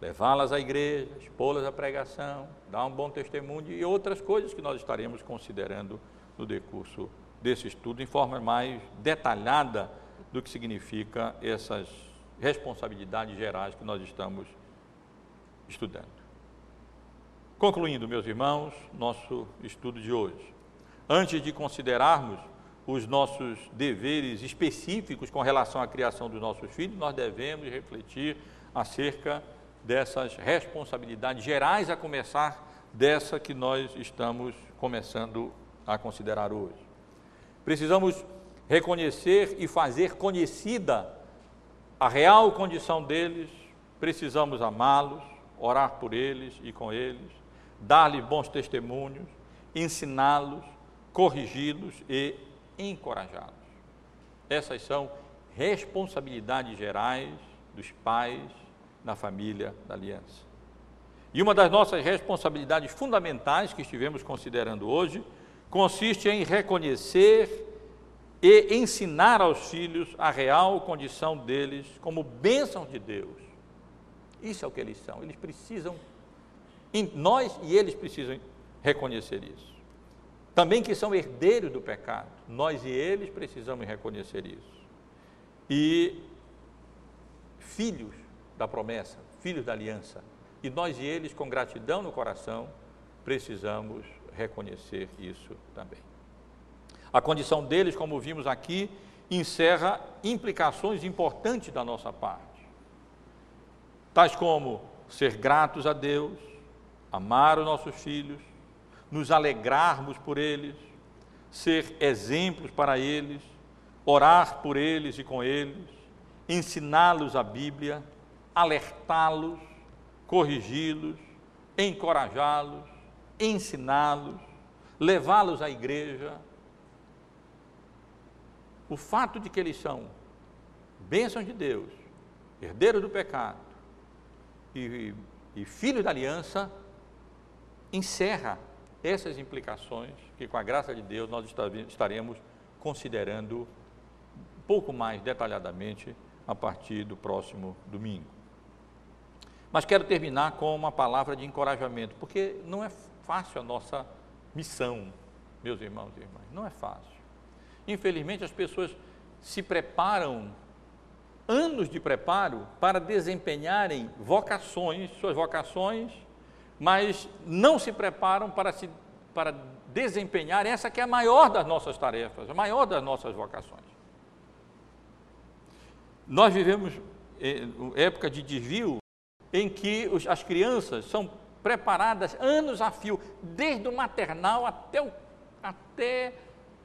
levá-las à igreja, expô-las à pregação, dar um bom testemunho e outras coisas que nós estaremos considerando no decurso desse estudo, em forma mais detalhada do que significa essas responsabilidades gerais que nós estamos estudando. Concluindo, meus irmãos, nosso estudo de hoje. Antes de considerarmos os nossos deveres específicos com relação à criação dos nossos filhos, nós devemos refletir acerca dessas responsabilidades gerais, a começar dessa que nós estamos começando a considerar hoje. Precisamos reconhecer e fazer conhecida a real condição deles, precisamos amá-los, orar por eles e com eles, dar-lhes bons testemunhos, ensiná-los, corrigi-los e encorajá-los. Essas são responsabilidades gerais dos pais, na família da aliança. E uma das nossas responsabilidades fundamentais que estivemos considerando hoje consiste em reconhecer e ensinar aos filhos a real condição deles como bênção de Deus. Isso é o que eles são. Eles precisam, nós e eles precisam reconhecer isso. também que são herdeiros do pecado. Nós e eles precisamos reconhecer isso. E filhos da promessa, filhos da aliança. E nós e eles, com gratidão no coração, precisamos reconhecer isso também. A condição deles, como vimos aqui, encerra implicações importantes da nossa parte, tais como ser gratos a Deus, amar os nossos filhos, nos alegrarmos por eles, ser exemplos para eles, orar por eles e com eles, ensiná-los a Bíblia, alertá-los, corrigi-los, encorajá-los, ensiná-los, levá-los à igreja. O fato de que eles são bênçãos de Deus, herdeiros do pecado e, e filhos da aliança, encerra essas implicações que, com a graça de Deus, nós estaremos considerando pouco mais detalhadamente a partir do próximo domingo. Mas quero terminar com uma palavra de encorajamento, porque não é fácil a nossa missão, meus irmãos e irmãs, não é fácil. Infelizmente, as pessoas se preparam, anos de preparo, para desempenharem vocações, suas vocações, mas não se preparam para, se, para desempenhar essa que é a maior das nossas tarefas, a maior das nossas vocações. Nós vivemos eh, época de desvio em que as crianças são preparadas anos a fio, desde o maternal até, o, até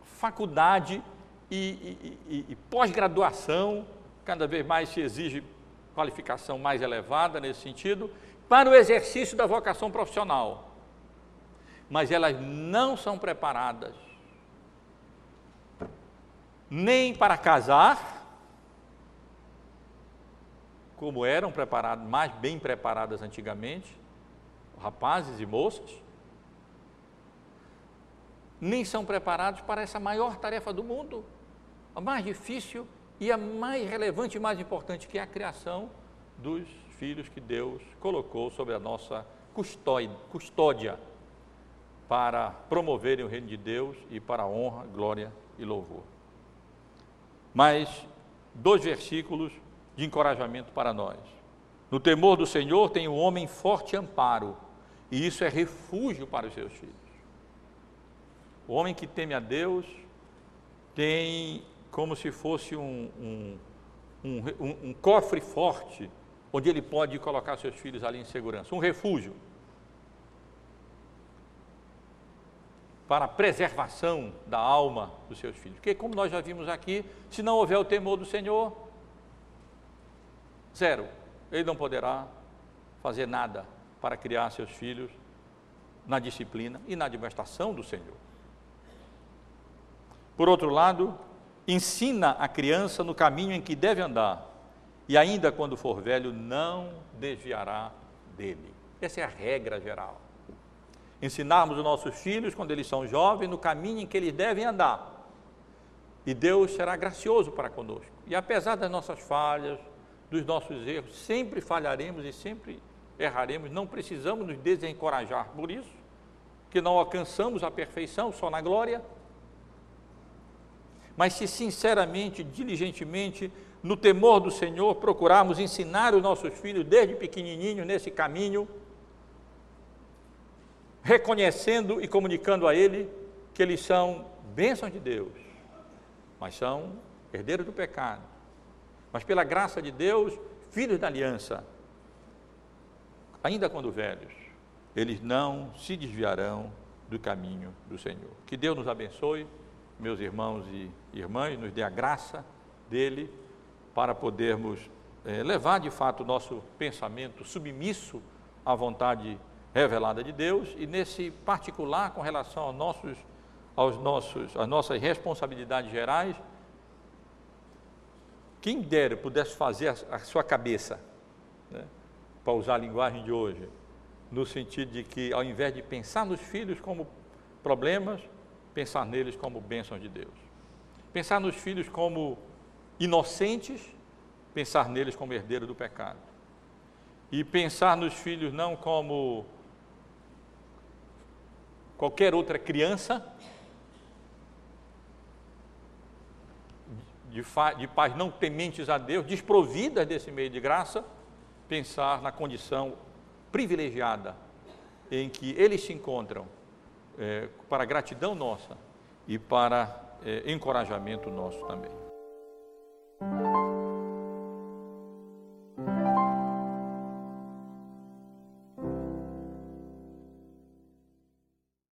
faculdade e, e, e, e pós-graduação, cada vez mais se exige qualificação mais elevada nesse sentido, para o exercício da vocação profissional. Mas elas não são preparadas nem para casar, como eram preparadas, mais bem preparadas antigamente, rapazes e moças, nem são preparados para essa maior tarefa do mundo, a mais difícil e a mais relevante e mais importante, que é a criação dos filhos que Deus colocou sobre a nossa custódia para promoverem o reino de Deus e para a honra, glória e louvor. Mas dois versículos de encorajamento para nós. No temor do Senhor tem o um homem forte amparo, e isso é refúgio para os seus filhos. O homem que teme a Deus tem como se fosse um, um, um, cofre forte onde ele pode colocar seus filhos ali em segurança, um refúgio para a preservação da alma dos seus filhos. Porque, como nós já vimos aqui, se não houver o temor do Senhor, zero, ele não poderá fazer nada para criar seus filhos na disciplina e na admoestação do Senhor. Por outro lado, ensina a criança no caminho em que deve andar, e ainda quando for velho, não desviará dele. Essa é a regra geral. Ensinarmos os nossos filhos, quando eles são jovens, no caminho em que eles devem andar. E Deus será gracioso para conosco. E apesar das nossas falhas, dos nossos erros, sempre falharemos e sempre erraremos. Não precisamos nos desencorajar por isso, que não alcançamos a perfeição só na glória. Mas se sinceramente, diligentemente, no temor do Senhor, procurarmos ensinar os nossos filhos desde pequenininho nesse caminho, reconhecendo e comunicando a ele que eles são bênçãos de Deus, mas são herdeiros do pecado. Mas pela graça de Deus, filhos da aliança, ainda quando velhos, eles não se desviarão do caminho do Senhor. Que Deus nos abençoe, meus irmãos e irmãs, nos dê a graça dele para podermos é, levar de fato o nosso pensamento submisso à vontade revelada de Deus e nesse particular com relação aos nossos, aos nossos, às nossas responsabilidades gerais, quem dera pudesse fazer a, a sua cabeça, né, para usar a linguagem de hoje, no sentido de que ao invés de pensar nos filhos como problemas, pensar neles como bênçãos de Deus. Pensar nos filhos como inocentes, pensar neles como herdeiro do pecado. E pensar nos filhos não como qualquer outra criança, de, de pais não tementes a Deus, desprovidas desse meio de graça, pensar na condição privilegiada em que eles se encontram é, para gratidão nossa e para é, encorajamento nosso também.